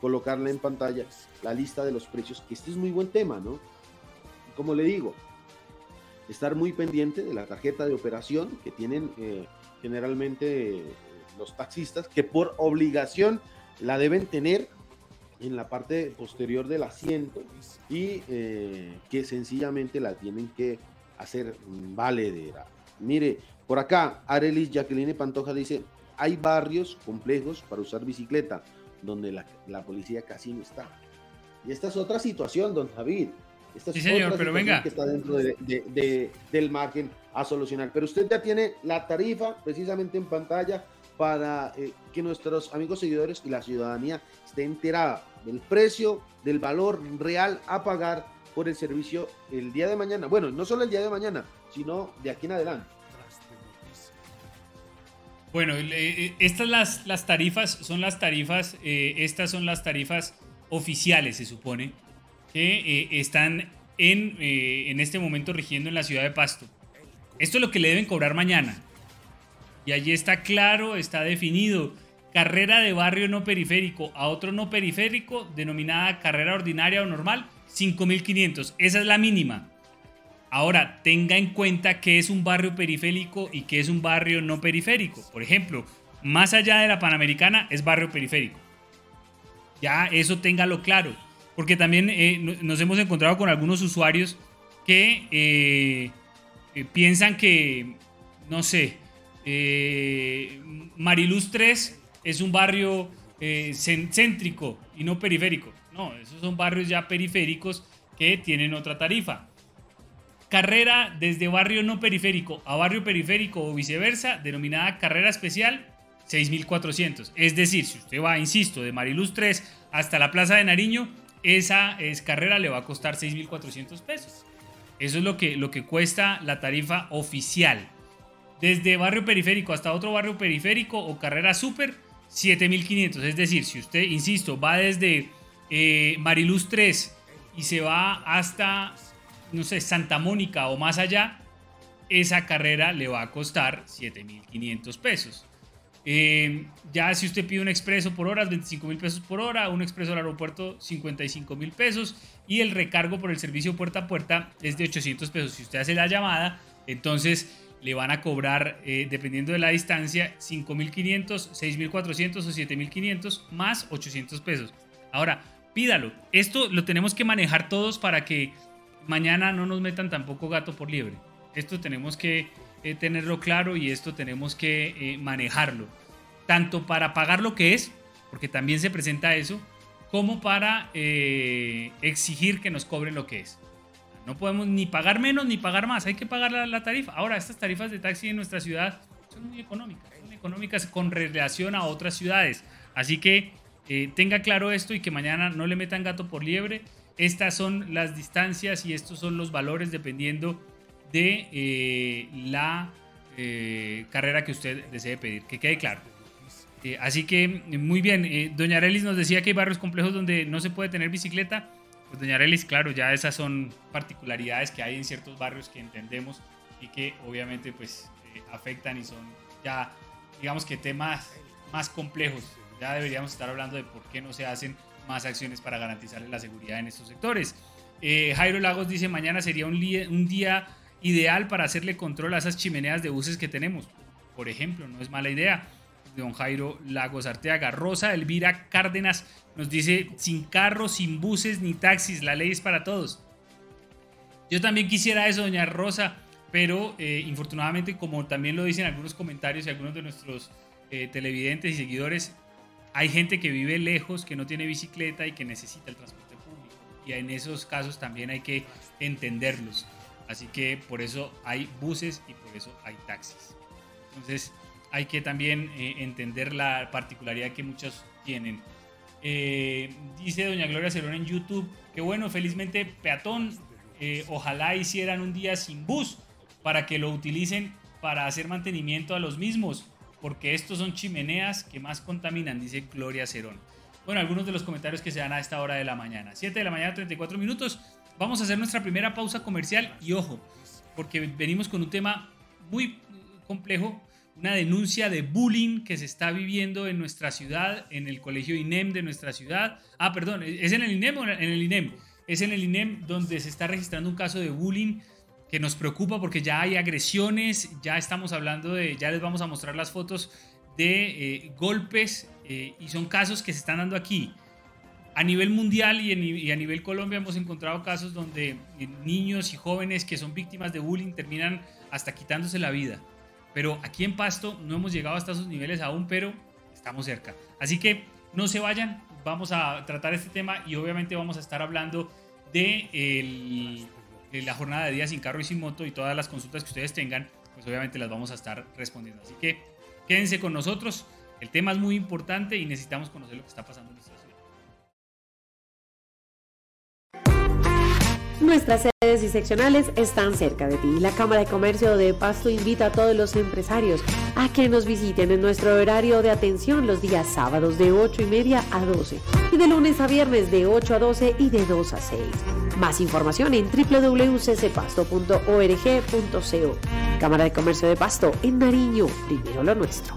colocarla en pantalla, la lista de los precios, que este es muy buen tema, ¿no? Como le digo, estar muy pendiente de la tarjeta de operación que tienen generalmente los taxistas, que por obligación la deben tener en la parte posterior del asiento y eh, que sencillamente la tienen que hacer valedera. Mire, por acá, Arelis Jacqueline Pantoja dice, hay barrios complejos para usar bicicleta, donde la, policía casi no está. Y esta es otra situación, don David. Esta sí, señor, pero venga. Que está dentro del margen a solucionar. Pero usted ya tiene la tarifa precisamente en pantalla para eh, que nuestros amigos seguidores y la ciudadanía esté enterada del precio, del valor real a pagar por el servicio el día de mañana. Bueno, no solo el día de mañana, sino de aquí en adelante. Bueno, eh, estas las, las tarifas son las tarifas, eh, estas son las tarifas oficiales, se supone, que están en, en este momento rigiendo en la ciudad de Pasto. Esto es lo que le deben cobrar mañana. Y allí está claro, está definido. Carrera de barrio no periférico a otro no periférico, denominada carrera ordinaria o normal, 5.500. Esa es la mínima. Ahora, tenga en cuenta que es un barrio periférico y que es un barrio no periférico. Por ejemplo, más allá de la Panamericana es barrio periférico. Ya eso téngalo claro. Porque también eh, nos hemos encontrado con algunos usuarios que eh, eh, piensan que, no sé, Mariluz 3 es un barrio céntrico y no periférico. No, esos son barrios ya periféricos que tienen otra tarifa. Carrera desde barrio no periférico a barrio periférico o viceversa, denominada carrera especial, 6.400. Es decir, si usted va, insisto, de Mariluz 3 hasta la Plaza de Nariño, esa es carrera le va a costar 6.400 pesos. Eso es lo que, lo que cuesta la tarifa oficial desde barrio periférico hasta otro barrio periférico o carrera super, 7500. Es decir, si usted, insisto, va desde eh, Mariluz 3 y se va hasta, no sé, Santa Mónica o más allá, esa carrera le va a costar 7500 pesos. Eh, ya si usted pide un expreso por hora, 25 mil pesos por hora, un expreso al aeropuerto, 55 mil pesos y el recargo por el servicio puerta a puerta es de 800 pesos. Si usted hace la llamada, entonces le van a cobrar, eh, dependiendo de la distancia, 5.500, 6.400 o 7.500 más 800 pesos. Ahora, pídalo. Esto lo tenemos que manejar todos para que mañana no nos metan tampoco gato por liebre. Esto tenemos que eh, tenerlo claro y esto tenemos que eh, manejarlo. Tanto para pagar lo que es, porque también se presenta eso, como para eh, exigir que nos cobren lo que es. No podemos ni pagar menos ni pagar más, hay que pagar la, tarifa. Ahora, estas tarifas de taxi en nuestra ciudad son muy económicas, son económicas con relación a otras ciudades. Así que eh, tenga claro esto y que mañana no le metan gato por liebre. Estas son las distancias y estos son los valores dependiendo de eh, la eh, carrera que usted desee pedir. Que quede claro. así que muy bien, doña Arelis nos decía que hay barrios complejos donde no se puede tener bicicleta. Pues doña Arelis, claro, ya esas son particularidades que hay en ciertos barrios que entendemos y que obviamente pues afectan y son ya digamos que temas más complejos ya deberíamos estar hablando de por qué no se hacen más acciones para garantizar la seguridad en estos sectores. Eh, Jairo Lagos dice, mañana sería un, un día ideal para hacerle control a esas chimeneas de buses que tenemos. Por ejemplo, no es mala idea. Don Jairo Lagos Arteaga. Rosa Elvira Cárdenas nos dice, sin carros, sin buses ni taxis, la ley es para todos. Yo también quisiera eso, doña Rosa, pero eh, infortunadamente, como también lo dicen algunos comentarios y algunos de nuestros eh, televidentes y seguidores, hay gente que vive lejos, que no tiene bicicleta y que necesita el transporte público. Y en esos casos también hay que entenderlos. Así que por eso hay buses y por eso hay taxis. Entonces hay que también eh, entender la particularidad que muchos tienen. Eh, dice doña Gloria Cerón en YouTube que bueno, felizmente peatón, eh, ojalá hicieran un día sin bus para que lo utilicen para hacer mantenimiento a los mismos porque estos son chimeneas que más contaminan, dice Gloria Cerón. Bueno, algunos de los comentarios que se dan a esta hora de la mañana. 7 de la mañana, 34 minutos. Vamos a hacer nuestra primera pausa comercial y ojo, porque venimos con un tema muy complejo, una denuncia de bullying que se está viviendo en nuestra ciudad, en el colegio INEM de nuestra ciudad. Ah, perdón, ¿es en el INEM o en el INEM? Es en el INEM donde se está registrando un caso de bullying que nos preocupa porque ya hay agresiones, ya estamos hablando de, ya les vamos a mostrar las fotos de eh, golpes eh, y son casos que se están dando aquí. A nivel mundial y, a nivel Colombia hemos encontrado casos donde eh, niños y jóvenes que son víctimas de bullying terminan hasta quitándose la vida. Pero aquí en Pasto no hemos llegado hasta esos niveles aún, pero estamos cerca. Así que no se vayan, vamos a tratar este tema y obviamente vamos a estar hablando de eh, la jornada de día sin carro y sin moto y todas las consultas que ustedes tengan, pues obviamente las vamos a estar respondiendo. Así que quédense con nosotros. El tema es muy importante y necesitamos conocer lo que está pasando Nuestras sedes y seccionales están cerca de ti. La Cámara de Comercio de Pasto invita a todos los empresarios a que nos visiten en nuestro horario de atención los días sábados de 8 y media a 12 y de lunes a viernes de 8 a 12 y de 2 a 6. Más información en www.ccpasto.org.co. Cámara de Comercio de Pasto en Nariño, primero lo nuestro.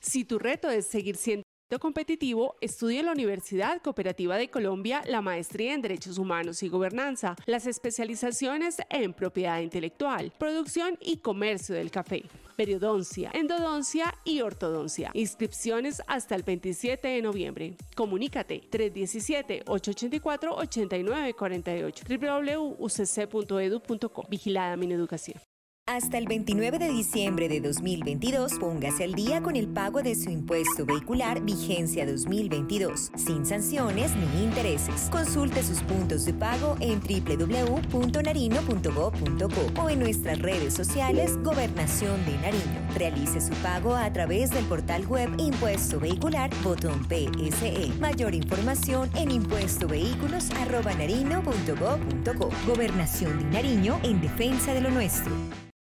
Si tu reto es seguir siendo competitivo, estudia en la Universidad Cooperativa de Colombia la maestría en Derechos Humanos y Gobernanza, las especializaciones en propiedad intelectual, producción y comercio del café, periodoncia, endodoncia y ortodoncia. Inscripciones hasta el 27 de noviembre. Comunícate 317-884-8948 www.ucc.edu.co. Vigilada Mineducación. Hasta el 29 de diciembre de 2022, póngase al día con el pago de su impuesto vehicular vigencia 2022, sin sanciones ni intereses. Consulte sus puntos de pago en www.narino.gov.co o en nuestras redes sociales Gobernación de Nariño. Realice su pago a través del portal web Impuesto Vehicular, botón PSE. Mayor información en impuestovehículos.narino.gov.co. Gobernación de Nariño en defensa de lo nuestro.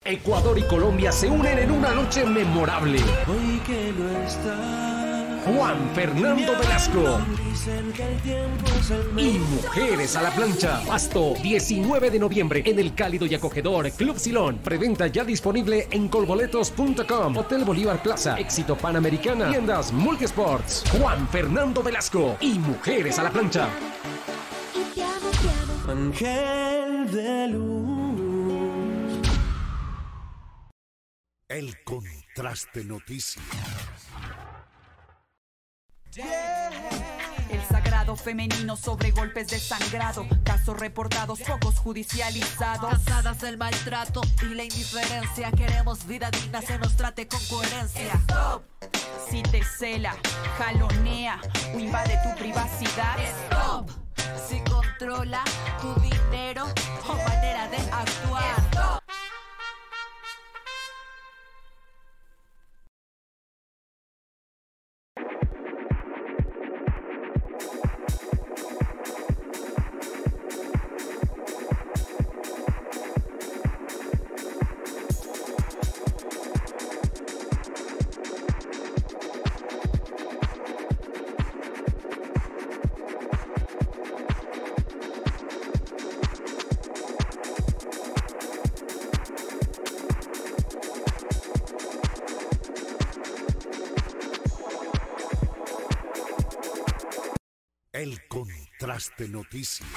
Ecuador y Colombia se unen en una noche memorable. Juan Fernando Velasco y Mujeres a la Plancha. Pasto, 19 de noviembre en el cálido y acogedor Club Silón. Preventa ya disponible en colboletos.com. Hotel Bolívar Plaza, Éxito Panamericana, tiendas Multisports. Juan Fernando Velasco y Mujeres a la Plancha. Ángel de luz. El contraste noticias. El sagrado femenino sobre golpes de sangrado, casos reportados, pocos judicializados. Cansadas del maltrato y la indiferencia, queremos vida digna, se nos trate con coherencia. Si te cela, jalonea o invade tu privacidad. Stop. Si controla tu dinero o manera de actuar. El contraste noticias.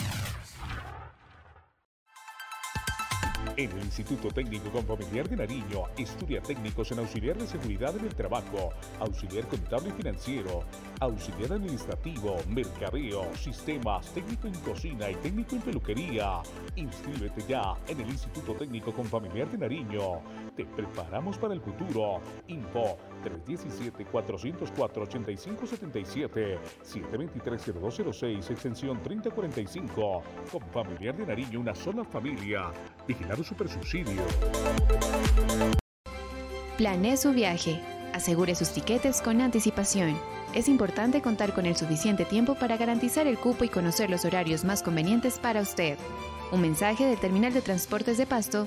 En el Instituto Técnico Confamiliar de Nariño estudia técnicos en auxiliar de seguridad en el trabajo, auxiliar contable y financiero, auxiliar administrativo, mercadeo, sistemas, técnico en cocina y técnico en peluquería. Inscríbete ya en el Instituto Técnico Confamiliar de Nariño. Te preparamos para el futuro. Info 317-404-8577, 723-0206, extensión 3045. Confamiliar de Nariño, una sola familia. Vigilado Supersubsidio. Planee su viaje. Asegure sus tiquetes con anticipación. Es importante contar con el suficiente tiempo para garantizar el cupo y conocer los horarios más convenientes para usted. Un mensaje del Terminal de Transportes de Pasto,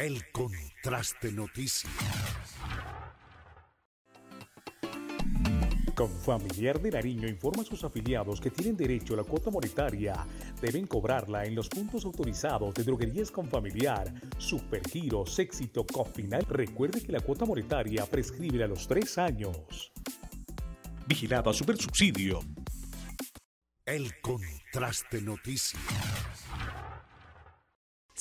El contraste noticias. Confamiliar de Nariño informa a sus afiliados que tienen derecho a la cuota monetaria. Deben cobrarla en los puntos autorizados de droguerías Confamiliar, Supergiros, Éxito, Cofinal. Recuerde que la cuota monetaria prescribe a los tres años. Vigilado a Supersubsidio. El contraste noticias.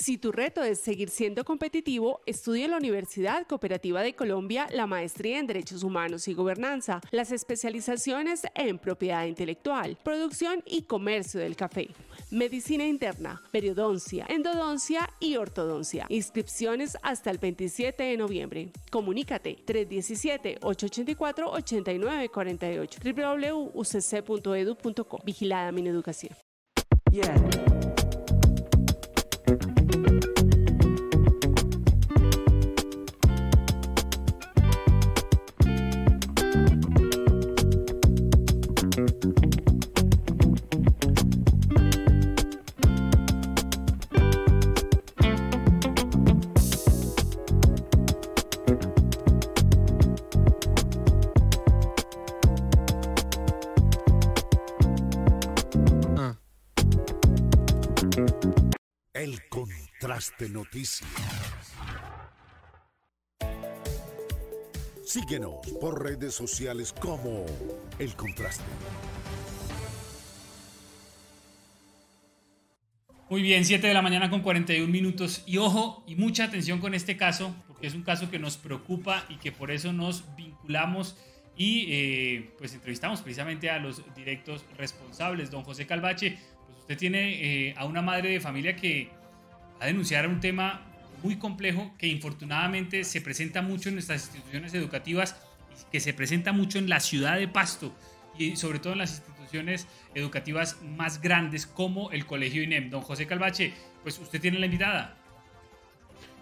Si tu reto es seguir siendo competitivo, estudia en la Universidad Cooperativa de Colombia la maestría en Derechos Humanos y Gobernanza, las especializaciones en propiedad intelectual, producción y comercio del café, medicina interna, periodoncia, endodoncia y ortodoncia. Inscripciones hasta el 27 de noviembre. Comunícate 317-884-8948 www.ucc.edu.co. Vigilada Mineducación. Contraste noticias. Síguenos por redes sociales como El Contraste. Muy bien, 7 de la mañana con 41 minutos. Y ojo, y mucha atención con este caso, porque es un caso que nos preocupa y que por eso nos vinculamos y eh, pues entrevistamos precisamente a los directos responsables. Don José Calvache, pues usted tiene eh, a una madre de familia que a denunciar un tema muy complejo que infortunadamente se presenta mucho en nuestras instituciones educativas que se presenta mucho en la ciudad de Pasto y sobre todo en las instituciones educativas más grandes como el Colegio INEM. Don José Calvache, pues usted tiene la invitada.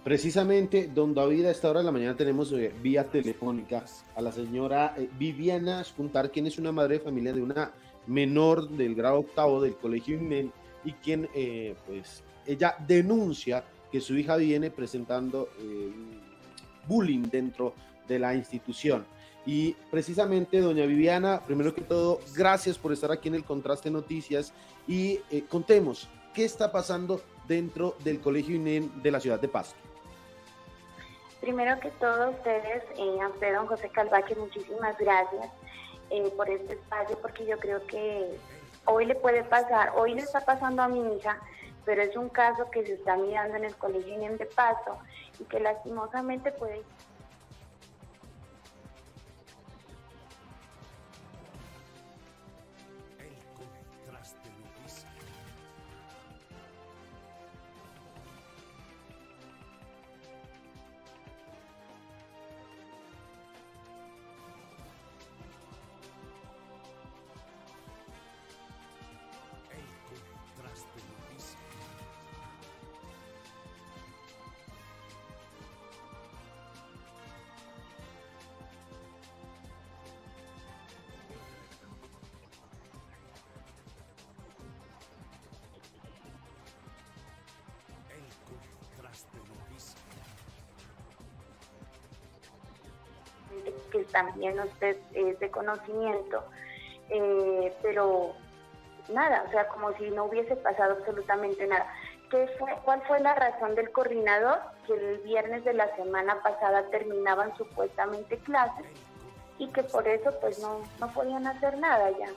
Precisamente, don David, a esta hora de la mañana tenemos eh, vía telefónica a la señora eh, Viviana Spuntar, quien es una madre de familia de una menor del grado octavo del colegio INEN y quien, eh, pues, ella denuncia que su hija viene presentando bullying dentro de la institución. Y precisamente, doña Viviana, primero que todo, gracias por estar aquí en el Contraste Noticias y contemos qué está pasando dentro del Colegio INEN de la ciudad de Pasto. Primero que todo, ustedes, eh, a usted, don José Calvache, muchísimas gracias eh, por este espacio, porque yo creo que hoy le puede pasar, hoy le está pasando a mi hija, pero es un caso que se está mirando en el Colegio INEN de Pasto y que lastimosamente puede que también usted es de conocimiento, eh, pero nada, o sea, como si no hubiese pasado absolutamente nada. ¿Qué fue, ¿Cuál fue la razón del coordinador? Que el viernes de la semana pasada terminaban supuestamente clases y que por eso pues no, no podían hacer nada ya.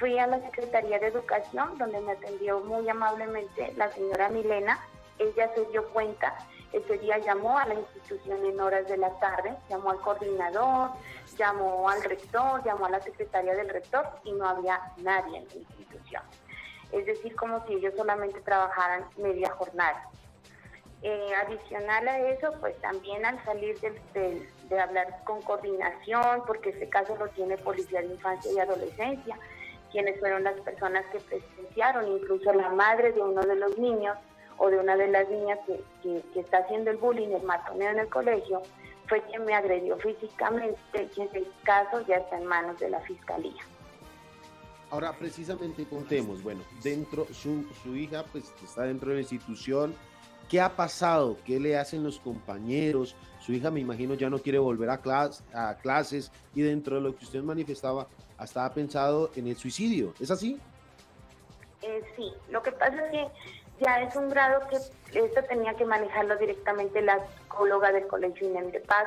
Fui a la Secretaría de Educación donde me atendió muy amablemente la señora Milena. Ella se dio cuenta ese día llamó a la institución en horas de la tarde, llamó al coordinador, llamó al rector, llamó a la secretaria del rector y no había nadie en la institución. Es decir, como si ellos solamente trabajaran media jornada. Eh, adicional a eso, pues también al salir de, hablar con coordinación, porque este caso lo tiene Policía de Infancia y Adolescencia, quienes fueron las personas que presenciaron, incluso la madre de uno de los niños, o de una de las niñas que, está haciendo el bullying, el matoneo en el colegio, fue quien me agredió físicamente y ese caso ya está en manos de la fiscalía. Ahora, precisamente contemos, bueno, dentro, su, su hija pues está dentro de la institución, ¿qué ha pasado? ¿Qué le hacen los compañeros? Su hija, me imagino, ya no quiere volver a, a clases y dentro de lo que usted manifestaba, hasta ha pensado en el suicidio, ¿es así? Eh, sí, lo que pasa es que ya es un grado que esto tenía que manejarlo directamente la psicóloga del Colegio INEM de Paz,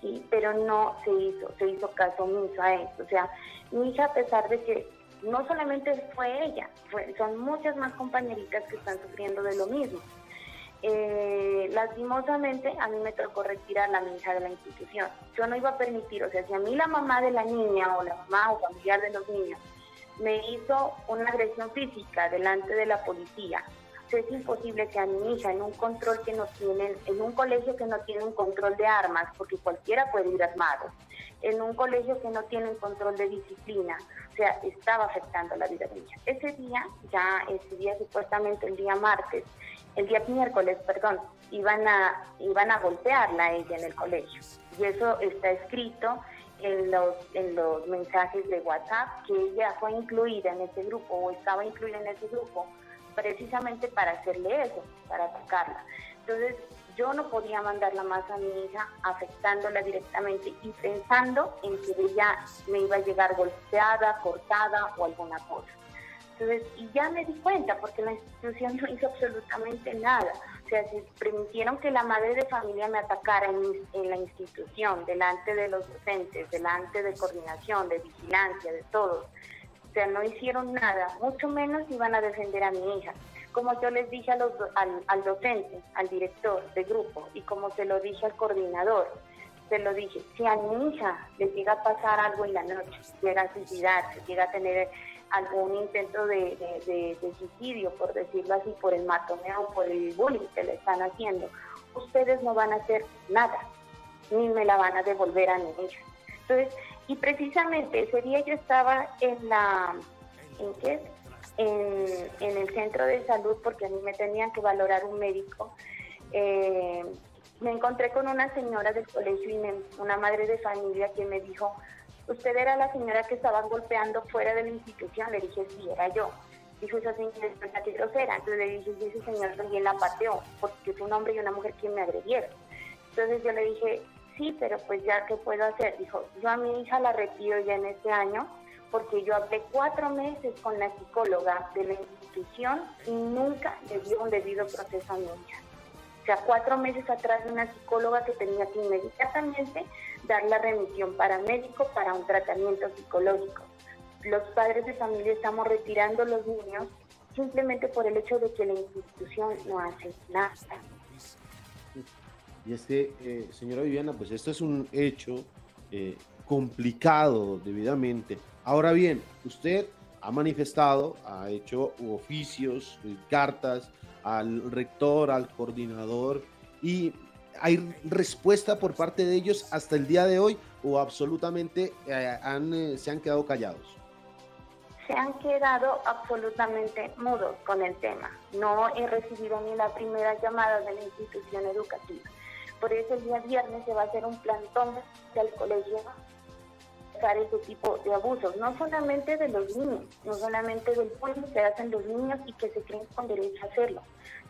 sí, pero no se hizo, se hizo caso omiso a esto. O sea, mi hija, a pesar de que no solamente fue ella, son muchas más compañeritas que están sufriendo de lo mismo. Eh, lastimosamente a mí me tocó retirar a mi hija de la institución. Yo no iba a permitir, o sea, si a mí la mamá de la niña o la mamá o familiar de los niños me hizo una agresión física delante de la policía. Es imposible que a mi hija en un control que no tienen, en un colegio que no tiene un control de armas, porque cualquiera puede ir armado, en un colegio que no tiene un control de disciplina, o sea, estaba afectando la vida de ella. Ese día, ya ese día supuestamente el día martes, el día miércoles, perdón, iban a, iban a golpearla a ella en el colegio. Y eso está escrito en los, en los mensajes de WhatsApp que ella fue incluida en ese grupo o estaba incluida en ese grupo precisamente para hacerle eso, para atacarla. Entonces yo no podía mandarla más a mi hija afectándola directamente y pensando en que ella me iba a llegar golpeada, cortada o alguna cosa. Entonces, y ya me di cuenta porque la institución no hizo absolutamente nada. O sea, si permitieron que la madre de familia me atacara en, la institución, delante de los docentes, delante de coordinación, de vigilancia, de todos. O sea, no hicieron nada, mucho menos iban a defender a mi hija. Como yo les dije a los, al, docente, al director de grupo, y como se lo dije al coordinador, se lo dije, si a mi hija le llega a pasar algo en la noche, llega a suicidarse, llega a tener algún intento de, suicidio, por decirlo así, por el matoneo, por el bullying que le están haciendo, ustedes no van a hacer nada, ni me la van a devolver a mi hija. Entonces, y precisamente ese día yo estaba en la, ¿en qué? En, en el centro de salud porque a mí me tenían que valorar un médico eh, me encontré con una señora del colegio INEM, una madre de familia que me dijo, usted era la señora que estaban golpeando fuera de la institución. Le dije, sí, era yo. Dijo, esa señora es grosera. Entonces le dije, sí, ese señor también la pateó, porque es un hombre y una mujer quien me agredieron. Entonces yo le dije, sí, pero pues ya, ¿qué puedo hacer? Dijo, yo a mi hija la retiro ya en este año, porque yo hablé cuatro meses con la psicóloga de la institución y nunca le dio un debido proceso a mi hija. O sea, cuatro meses atrás de una psicóloga que tenía que inmediatamente dar la remisión para médico para un tratamiento psicológico. Los padres de familia estamos retirando los niños simplemente por el hecho de que la institución no hace nada. Y es que, eh, señora Viviana, pues esto es un hecho eh, complicado debidamente. Ahora bien, usted ha manifestado, ha hecho oficios, cartas, al rector, al coordinador, y hay respuesta por parte de ellos hasta el día de hoy o absolutamente eh, eh, se han quedado callados? Se han quedado absolutamente mudos con el tema. No he recibido ni la primera llamada de la institución educativa. Por eso el día viernes se va a hacer un plantón del colegio ese tipo de abusos, no solamente de los niños, no solamente del pueblo que hacen los niños y que se creen con derecho a hacerlo,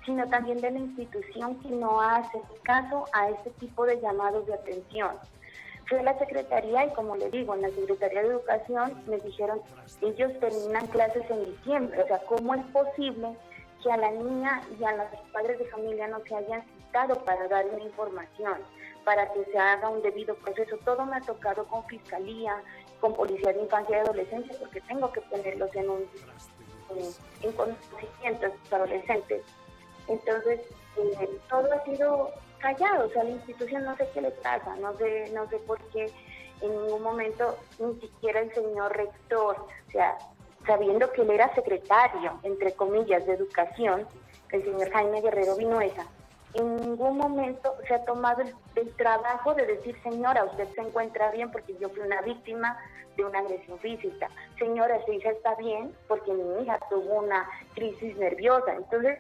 sino también de la institución que no hace caso a este tipo de llamados de atención. Fui a la secretaría y como le digo, en la Secretaría de Educación me dijeron, ellos terminan clases en diciembre, o sea, ¿cómo es posible que a la niña y a los padres de familia no se hayan citado para dar una información? para que se haga un debido proceso. Todo me ha tocado con fiscalía, con policía de infancia y adolescencia, porque tengo que ponerlos en un en, conocimiento adolescentes. Entonces, eh, todo ha sido callado, o sea, la institución no sé qué le pasa, no sé, no sé por qué en ningún momento ni siquiera el señor rector, o sea, sabiendo que él era secretario, entre comillas, de educación, el señor Jaime Guerrero Vinuesa, en ningún momento se ha tomado el, trabajo de decir, señora, usted se encuentra bien porque yo fui una víctima de una agresión física. Señora, su hija está bien porque mi hija tuvo una crisis nerviosa. Entonces,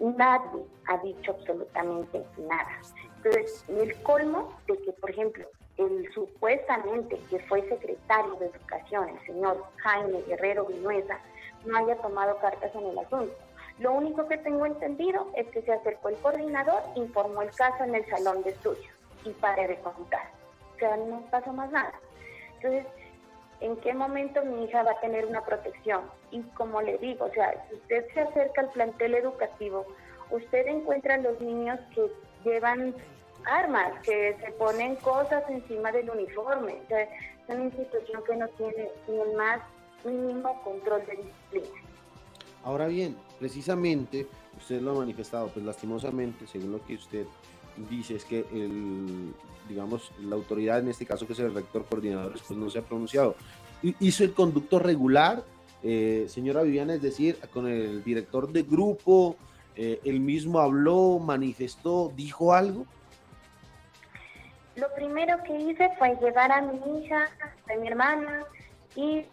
nadie ha dicho absolutamente nada. Entonces, el colmo de que, por ejemplo, el supuestamente que fue secretario de Educación, el señor Jaime Guerrero Vinuesa, no haya tomado cartas en el asunto. Lo único que tengo entendido es que se acercó el coordinador, informó el caso en el salón de estudios y paré de contar. O sea, no pasó más nada. Entonces, ¿en qué momento mi hija va a tener una protección? Y como le digo, o sea, si usted se acerca al plantel educativo, usted encuentra a los niños que llevan armas, que se ponen cosas encima del uniforme. O sea, es una institución que no tiene ni el más mínimo control de disciplina. Ahora bien, precisamente, usted lo ha manifestado, pues lastimosamente, según lo que usted dice, es que el, digamos, la autoridad, en este caso que es el rector coordinador, pues no se ha pronunciado. ¿Hizo el conducto regular, eh, señora Viviana, es decir, con el director de grupo, eh, él mismo habló, manifestó, dijo algo? Lo primero que hice fue llevar a mi hija, a mi hermana y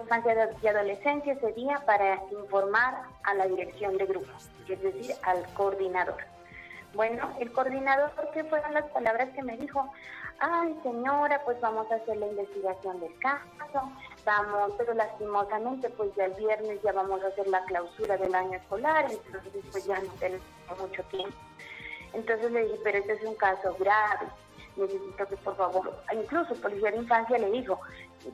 infancia y adolescencia ese día para informar a la dirección de grupos, es decir, al coordinador. Bueno, el coordinador, ¿qué fueron las palabras que me dijo? Ay, señora, pues vamos a hacer la investigación del caso, vamos, pero lastimosamente, pues ya el viernes ya vamos a hacer la clausura del año escolar, entonces pues ya no tenemos mucho tiempo. Entonces le dije, pero este es un caso grave, necesito que por favor, incluso policía de infancia le dijo,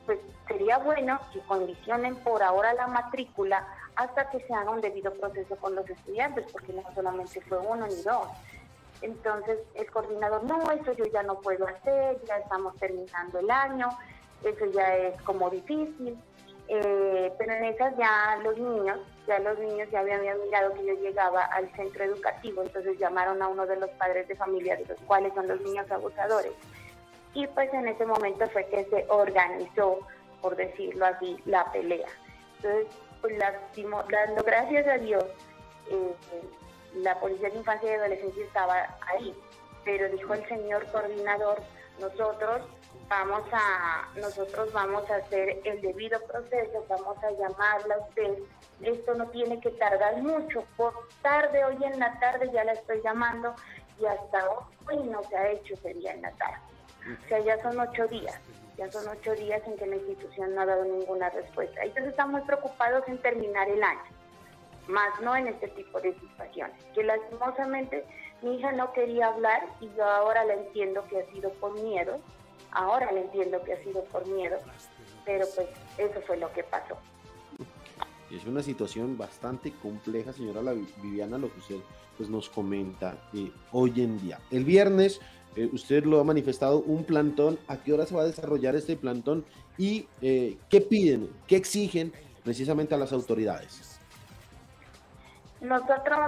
pues sería bueno que condicionen por ahora la matrícula hasta que se haga un debido proceso con los estudiantes, porque no solamente fue uno ni dos. Entonces el coordinador, no, eso yo ya no puedo hacer, ya estamos terminando el año, eso ya es como difícil. Eh, pero en esas ya los niños, ya los niños ya habían, mirado que yo llegaba al centro educativo, entonces llamaron a uno de los padres de familia, de los cuales son los niños abusadores. Y pues en ese momento fue que se organizó, por decirlo así, la pelea. Entonces, pues dando gracias a Dios, eh, la Policía de Infancia y Adolescencia estaba ahí, pero dijo el señor coordinador, nosotros vamos a, nosotros vamos a hacer el debido proceso, vamos a llamarla a usted. Esto no tiene que tardar mucho. Por tarde, hoy en la tarde ya la estoy llamando y hasta hoy no se ha hecho ese día en la tarde. O sea, ya son ocho días. Ya son ocho días en que la institución no ha dado ninguna respuesta. Entonces estamos preocupados en terminar el año, más no en este tipo de situaciones. Que lastimosamente mi hija no quería hablar y yo ahora la entiendo que ha sido por miedo, ahora le entiendo que ha sido por miedo, pero pues eso fue lo que pasó. Es una situación bastante compleja, señora Viviana, lo que usted pues, nos comenta eh, hoy en día. El viernes, eh, usted lo ha manifestado, un plantón. ¿A qué hora se va a desarrollar este plantón? ¿Y eh, qué piden, qué exigen precisamente a las autoridades? Nosotros,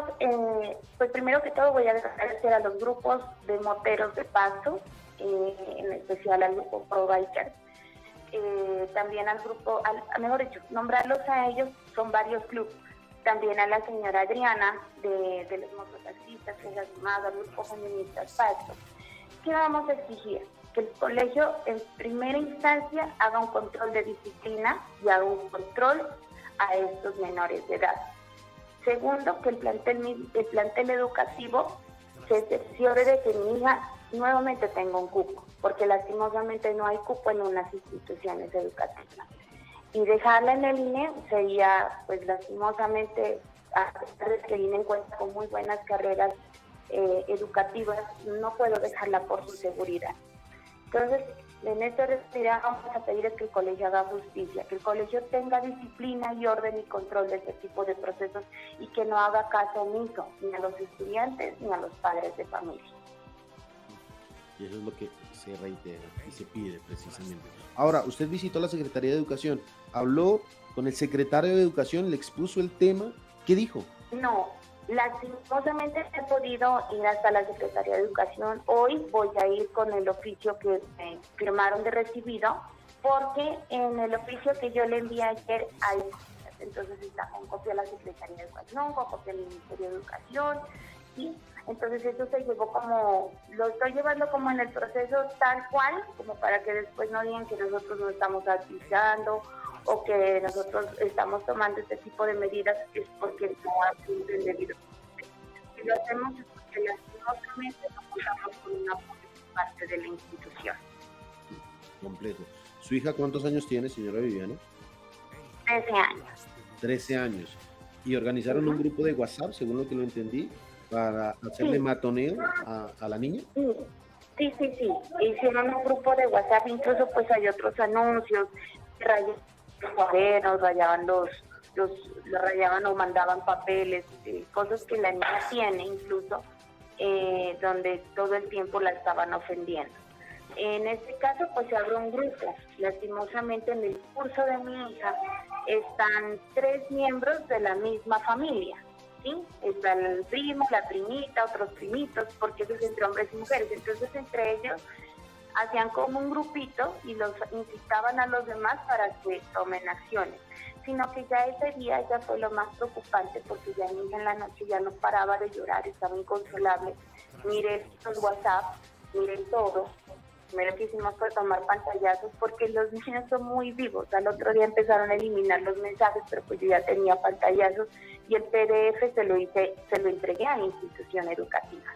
pues primero que todo voy a agradecer a los grupos de moteros de paso, en especial al grupo Pro Biker, también al grupo, al, mejor dicho, nombrarlos a ellos, son varios clubes también a la señora Adriana de, de los mototaxistas, que es sumado al grupo feministas Pacto. ¿Qué vamos a exigir? Que el colegio en primera instancia haga un control de disciplina y haga un control a estos menores de edad. Segundo, que el plantel, el plantel educativo se cerciore de que mi hija nuevamente tenga un cupo, porque lastimosamente no hay cupo en unas instituciones educativas y dejarla en el INE sería, pues lastimosamente, a pesar de que el INE cuenta con muy buenas carreras eh, educativas, no puedo dejarla por su seguridad. Entonces, en esta oportunidad vamos a pedir que el colegio haga justicia, que el colegio tenga disciplina y orden y control de este tipo de procesos y que no haga caso omiso ni a los estudiantes ni a los padres de familia. Y eso es lo que se reitera y se pide precisamente. Ahora, usted visitó la Secretaría de Educación, habló con el secretario de Educación, le expuso el tema, ¿qué dijo? No, lastimosamente he podido ir hasta la Secretaría de Educación. Hoy voy a ir con el oficio que me firmaron de recibido, porque en el oficio que yo le envié ayer hay entonces está con copia la Secretaría de Educación, con copia del Ministerio de Educación, ¿sí? Entonces eso se llevó como, lo estoy llevando como en el proceso tal cual, como para que después no digan que nosotros no estamos avisando o que nosotros estamos tomando este tipo de medidas es porque no ha sido debido. Si lo hacemos es porque lastimosamente no contamos con una parte de la institución. Completo. ¿Su hija cuántos años tiene, señora Viviana? Trece años. Trece años. ¿Y organizaron un grupo de WhatsApp, según lo que lo entendí? Para hacerle matoneo a, la niña? Sí, sí, sí. Hicieron un grupo de WhatsApp, incluso pues hay otros anuncios, rayaban los cuadernos, rayaban los, los, rayaban o mandaban papeles, eh, cosas que la niña tiene incluso, eh, donde todo el tiempo la estaban ofendiendo. En este caso, pues se abrió un grupo. Lastimosamente, en el curso de mi hija están tres miembros de la misma familia. ¿Sí? Está el primo, la primita, otros primitos, porque eso es entre hombres y mujeres. Entonces, entre ellos hacían como un grupito y los incitaban a los demás para que tomen acciones. Sino que ya ese día ya fue lo más preocupante porque ya niña en la noche ya no paraba de llorar, estaba inconsolable. Miré los WhatsApp, miré todo. Primero que hicimos fue tomar pantallazos porque los niños son muy vivos. Al otro día empezaron a eliminar los mensajes, pero pues yo ya tenía pantallazos y el PDF se lo, hice, se lo entregué a la institución educativa.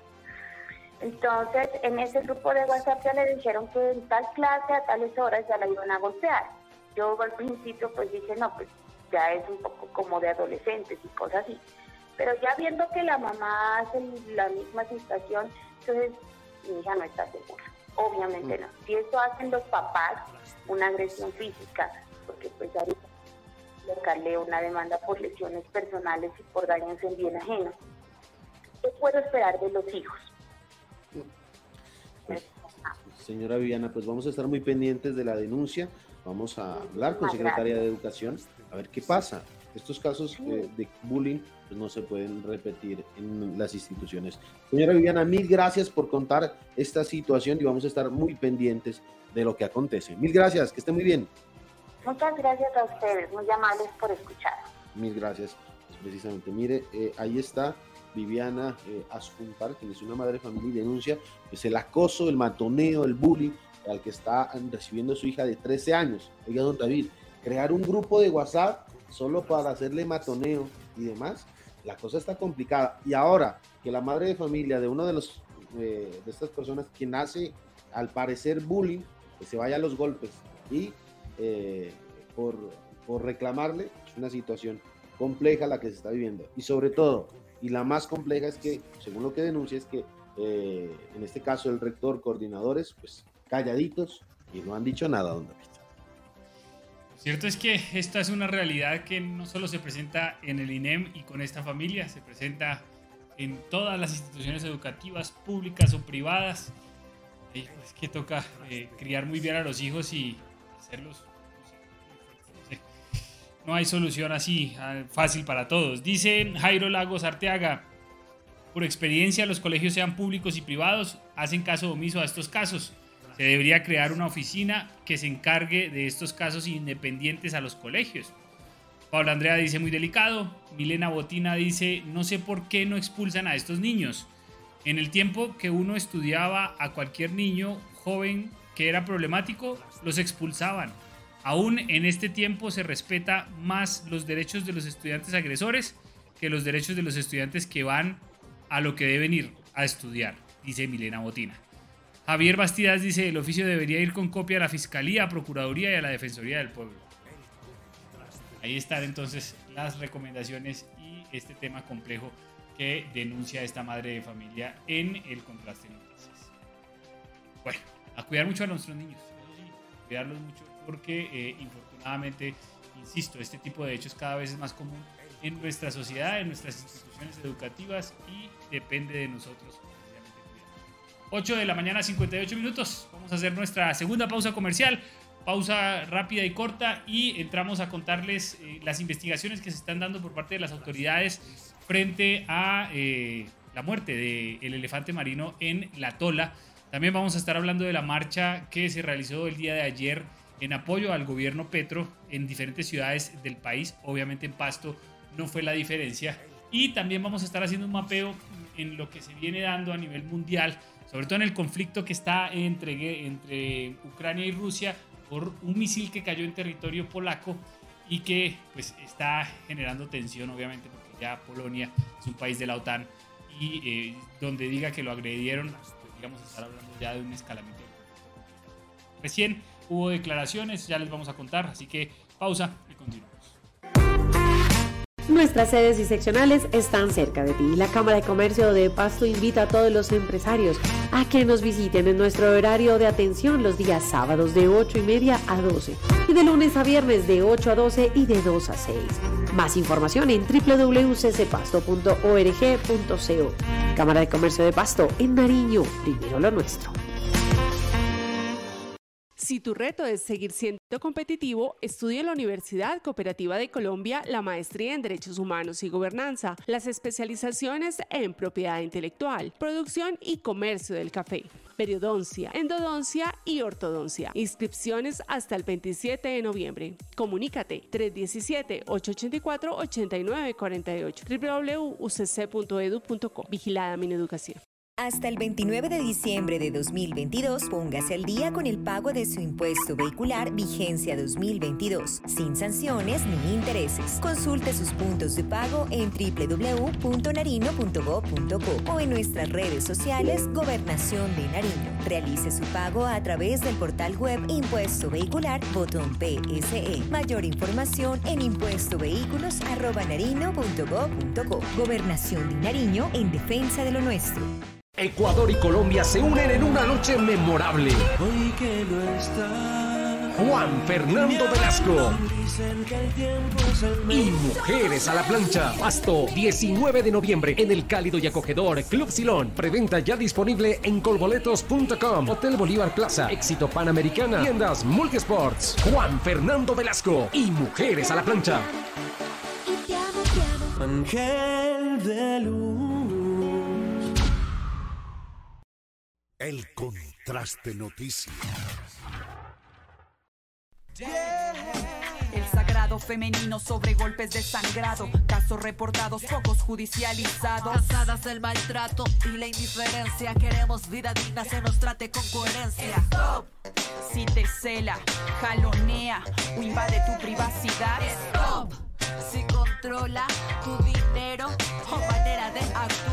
Entonces, en ese grupo de WhatsApp ya le dijeron que en tal clase a tales horas ya la iban a golpear. Yo al principio pues dije, no, pues ya es un poco como de adolescentes y cosas así. Pero ya viendo que la mamá hace la misma situación, entonces mi hija no está segura. Obviamente no. Si eso hacen los papás, una agresión física, porque pues ahorita una demanda por lesiones personales y por daños en bien ajeno. ¿Qué puedo esperar de los hijos? Pues, señora Viviana, pues vamos a estar muy pendientes de la denuncia, vamos a hablar con Secretaría de Educación, a ver qué pasa. Estos casos eh, de bullying pues, no se pueden repetir en las instituciones. Señora Viviana, mil gracias por contar esta situación y vamos a estar muy pendientes de lo que acontece. Mil gracias, que esté muy bien. Muchas gracias a ustedes, muy amables por escuchar. Mil gracias. Pues precisamente, mire, eh, ahí está Viviana eh, quien es una madre de familia y denuncia pues, el acoso, el matoneo, el bullying al que está recibiendo su hija de 13 años. Oiga, don David, crear un grupo de WhatsApp solo para hacerle matoneo y demás, la cosa está complicada. Y ahora que la madre de familia de uno de los eh, de estas personas quien hace al parecer bullying, que se vaya a los golpes y eh, por, por reclamarle, es una situación compleja la que se está viviendo. Y sobre todo, y la más compleja es que, según lo que denuncia, es que eh, en este caso el rector, coordinadores, pues calladitos y no han dicho nada, don David. Cierto es que esta es una realidad que no solo se presenta en el INEM y con esta familia, se presenta en todas las instituciones educativas, públicas o privadas. es pues, que toca eh, criar muy bien a los hijos y No hay solución así ah, fácil para todos. Dice Jairo Lagos Arteaga, por experiencia los colegios sean públicos y privados, hacen caso omiso a estos casos. Se debería crear una oficina que se encargue de estos casos independientes a los colegios. Paula Andrea dice muy delicado. Milena Botina dice no sé por qué no expulsan a estos niños. En el tiempo que uno estudiaba a cualquier niño joven que era problemático, los expulsaban. Aún en este tiempo se respeta más los derechos de los estudiantes agresores que los derechos de los estudiantes que van a lo que deben ir a estudiar, dice Milena Botina. Javier Bastidas dice, el oficio debería ir con copia a la Fiscalía, a Procuraduría y a la Defensoría del Pueblo. Ahí están entonces las recomendaciones y este tema complejo que denuncia esta madre de familia en el contraste noticias. Bueno, a cuidar mucho a nuestros niños, cuidarlos mucho porque eh, infortunadamente, insisto, este tipo de hechos cada vez es más común en nuestra sociedad, en nuestras instituciones educativas y depende de nosotros 8 de la mañana, 58 minutos. Vamos a hacer nuestra segunda pausa comercial. Pausa rápida y corta y entramos a contarles eh, las investigaciones que se están dando por parte de las autoridades frente a eh, la muerte del elefante marino en La Tola. También vamos a estar hablando de la marcha que se realizó el día de ayer en apoyo al gobierno Petro en diferentes ciudades del país. Obviamente en Pasto no fue la diferencia. Y también vamos a estar haciendo un mapeo en lo que se viene dando a nivel mundial sobre todo en el conflicto que está entre, Ucrania y Rusia por un misil que cayó en territorio polaco y que pues está generando tensión obviamente porque ya Polonia es un país de la OTAN y eh, donde diga que lo agredieron digamos estar hablando ya de un escalamiento. Recién hubo declaraciones ya les vamos a contar así que pausa y continuamos Nuestras sedes y seccionales están cerca de ti. La Cámara de Comercio de Pasto invita a todos los empresarios a que nos visiten en nuestro horario de atención los días sábados de 8 y media a 12 y de lunes a viernes de 8 a 12 y de 2 a 6. Más información en www.ccpasto.org.co. Cámara de Comercio de Pasto en Nariño, primero lo nuestro. Si tu reto es seguir siendo competitivo, estudia en la Universidad Cooperativa de Colombia la maestría en Derechos Humanos y Gobernanza, las especializaciones en propiedad intelectual, producción y comercio del café periodoncia, endodoncia y ortodoncia. Inscripciones hasta el 27 de noviembre. Comunícate 317-884-8948 www.ucc.edu.co. Vigilada Mineducación. Hasta el 29 de diciembre de 2022, póngase al día con el pago de su impuesto vehicular vigencia 2022, sin sanciones ni intereses. Consulte sus puntos de pago en www.narino.gov.co o en nuestras redes sociales Gobernación de Nariño. Realice su pago a través del portal web Impuesto Vehicular, botón PSE. Mayor información en impuestovehículos.narino.gov.co. Gobernación de Nariño en defensa de lo nuestro. Ecuador y Colombia se unen en una noche memorable. Juan Fernando Velasco y Mujeres a la Plancha. Pasto, 19 de noviembre en el cálido y acogedor Club Silón. Preventa ya disponible en colboletos.com. Hotel Bolívar Plaza, Éxito Panamericana, tiendas Multisports. Juan Fernando Velasco y Mujeres a la Plancha. Ángel de luz. El contraste noticias. El sagrado femenino sobre golpes de sangrado. Casos reportados, pocos judicializados. Cansadas del maltrato y la indiferencia. Queremos vida digna, se nos trate con coherencia. Stop. Si te cela, jalonea o invade tu privacidad. Stop. Si controla tu dinero o manera de actuar.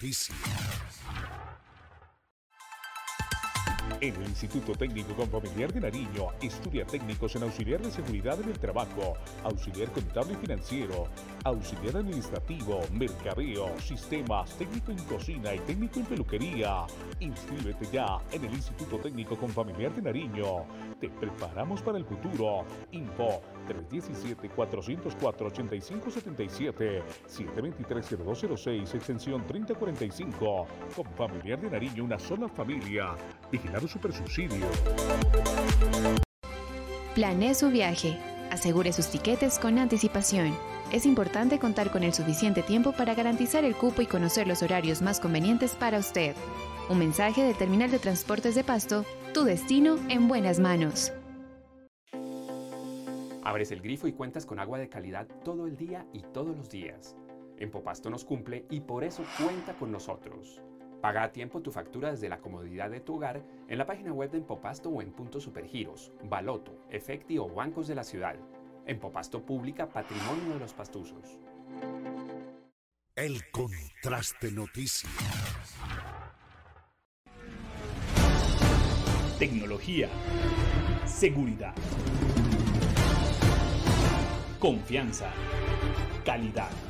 Contraste En el Instituto Técnico Confamiliar de Nariño estudia técnicos en auxiliar de seguridad en el trabajo, auxiliar contable y financiero, auxiliar administrativo, mercadeo, sistemas, técnico en cocina y técnico en peluquería. Inscríbete ya en el Instituto Técnico Confamiliar de Nariño. Te preparamos para el futuro. Info 317-404-8577, 723-0206, extensión 3045. Confamiliar de Nariño, una sola familia. Vigilado Supersubsidio. Planee su viaje. Asegure sus tiquetes con anticipación. Es importante contar con el suficiente tiempo para garantizar el cupo y conocer los horarios más convenientes para usted. Un mensaje del Terminal de Transportes de Pasto, tu destino en buenas manos. Abres el grifo y cuentas con agua de calidad todo el día y todos los días. En Popasto nos cumple y por eso cuenta con nosotros. Paga a tiempo tu factura desde la comodidad de tu hogar en la página web de Empopasto o en puntos supergiros, Baloto, Efecti o bancos de la ciudad. Empopasto Pública Patrimonio de los Pastuzos. El contraste noticias. Tecnología. Seguridad. Confianza. Calidad.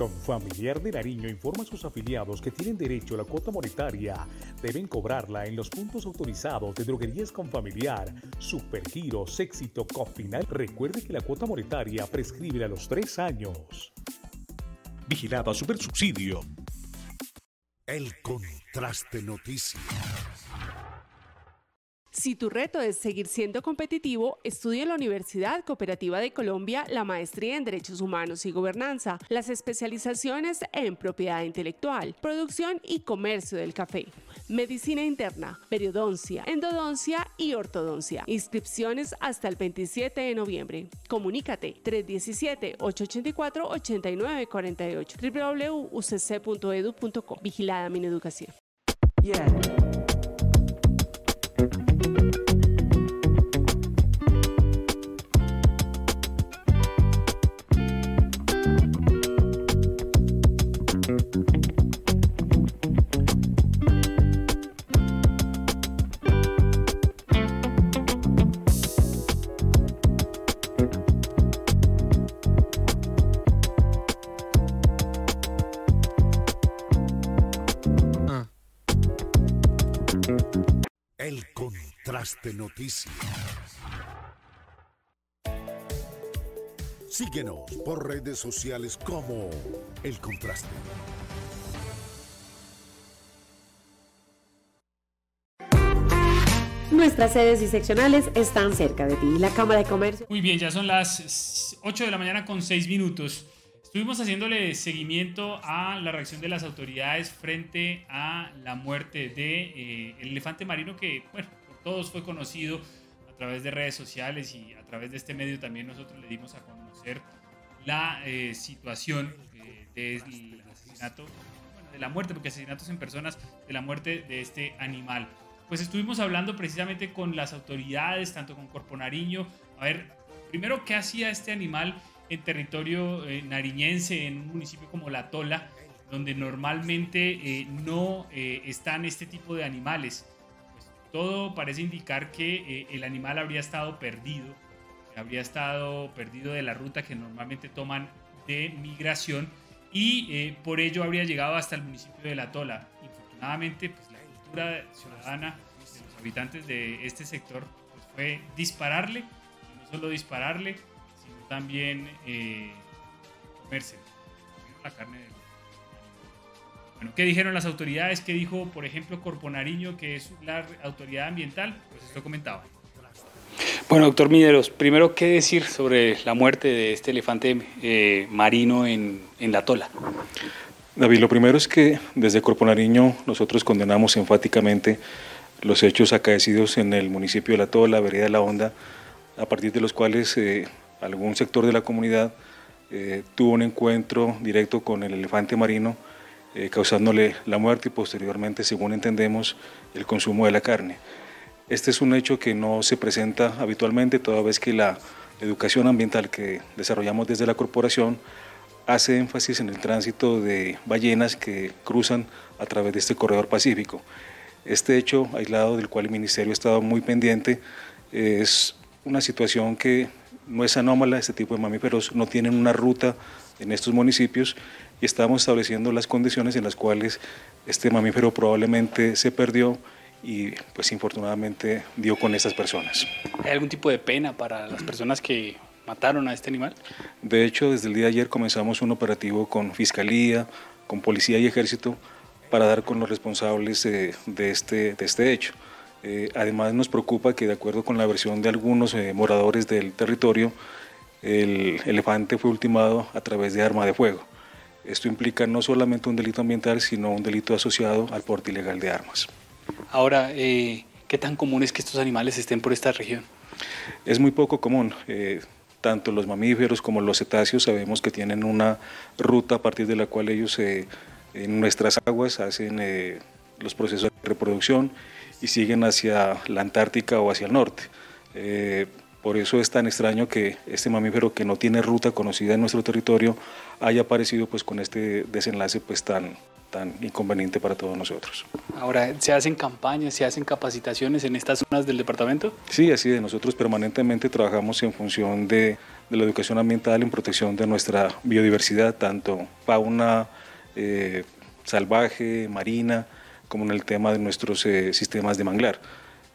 Confamiliar de Nariño informa a sus afiliados que tienen derecho a la cuota monetaria. Deben cobrarla en los puntos autorizados de droguerías Confamiliar, Supergiros, Éxito, Cofinal. Recuerde que la cuota monetaria prescribe a los tres años. Vigilado a Supersubsidio. El contraste noticias. Si tu reto es seguir siendo competitivo, estudia en la Universidad Cooperativa de Colombia la maestría en Derechos Humanos y Gobernanza, las especializaciones en propiedad intelectual, producción y comercio del café, medicina interna, periodoncia, endodoncia y ortodoncia. Inscripciones hasta el 27 de noviembre. Comunícate 317-884-8948 www.ucc.edu.co. Vigilada Mineducación. Contraste noticias. Síguenos por redes sociales como El Contraste. Nuestras sedes y seccionales están cerca de ti. La Cámara de Comercio. Muy bien, ya son las 8 de la mañana con 6 minutos. Estuvimos haciéndole seguimiento a la reacción de las autoridades frente a la muerte de eh, el elefante marino que, bueno, todos fue conocido a través de redes sociales y a través de este medio también nosotros le dimos a conocer la eh, situación eh, del asesinato, bueno, de la muerte, porque asesinatos en personas, de la muerte de este animal. Pues estuvimos hablando precisamente con las autoridades, tanto con Corpo Nariño, a ver, primero, ¿qué hacía este animal en territorio eh, nariñense, en un municipio como La Tola, donde normalmente eh, no eh, están este tipo de animales? Todo parece indicar que el animal habría estado perdido, habría estado perdido de la ruta que normalmente toman de migración y por ello habría llegado hasta el municipio de La Tola. Infortunadamente, pues la cultura ciudadana de los habitantes de este sector pues, fue dispararle solo dispararle, sino también eh, comerse la carne de bueno, ¿qué dijeron las autoridades? ¿Qué dijo, por ejemplo, Corpo Nariño, que es la autoridad ambiental? Pues esto comentaba. Bueno, doctor Mineros, primero, ¿qué decir sobre la muerte de este elefante eh, marino en, en, La Tola? David, lo primero es que desde Corpo Nariño nosotros condenamos enfáticamente los hechos acaecidos en el municipio de La Tola, Vereda de la Honda, a partir de los cuales eh, algún sector de la comunidad eh, tuvo un encuentro directo con el elefante marino, eh, causándole la muerte y posteriormente, según entendemos, el consumo de la carne. Este es un hecho que no se presenta habitualmente, toda vez que la educación ambiental que desarrollamos desde la corporación hace énfasis en el tránsito de ballenas que cruzan a través de este corredor pacífico. Este hecho aislado del cual el Ministerio ha estado muy pendiente es una situación que no es anómala, este tipo de mamíferos no tienen una ruta en estos municipios y estamos estableciendo las condiciones en las cuales este mamífero probablemente se perdió y pues infortunadamente dio con estas personas. ¿Hay algún tipo de pena para las personas que mataron a este animal? De hecho, desde el día de ayer comenzamos un operativo con Fiscalía, con Policía y Ejército para dar con los responsables de, este, de este hecho. Eh, además nos preocupa que de acuerdo con la versión de algunos eh, moradores del territorio, el elefante fue ultimado a través de arma de fuego. Esto implica no solamente un delito ambiental, sino un delito asociado al porte ilegal de armas. Ahora, eh, ¿qué tan común es que estos animales estén por esta región? Es muy poco común. tanto los mamíferos como los cetáceos sabemos que tienen una ruta a partir de la cual ellos en nuestras aguas hacen los procesos de reproducción y siguen hacia la Antártica o hacia el norte. Por eso es tan extraño que este mamífero que no tiene ruta conocida en nuestro territorio haya aparecido pues con este desenlace pues tan, tan inconveniente para todos nosotros. Ahora, ¿se hacen campañas, se hacen capacitaciones en estas zonas del departamento? Sí, así de nosotros permanentemente trabajamos en función de, de la educación ambiental en protección de nuestra biodiversidad, tanto fauna eh, salvaje, marina, como en el tema de nuestros eh, sistemas de manglar.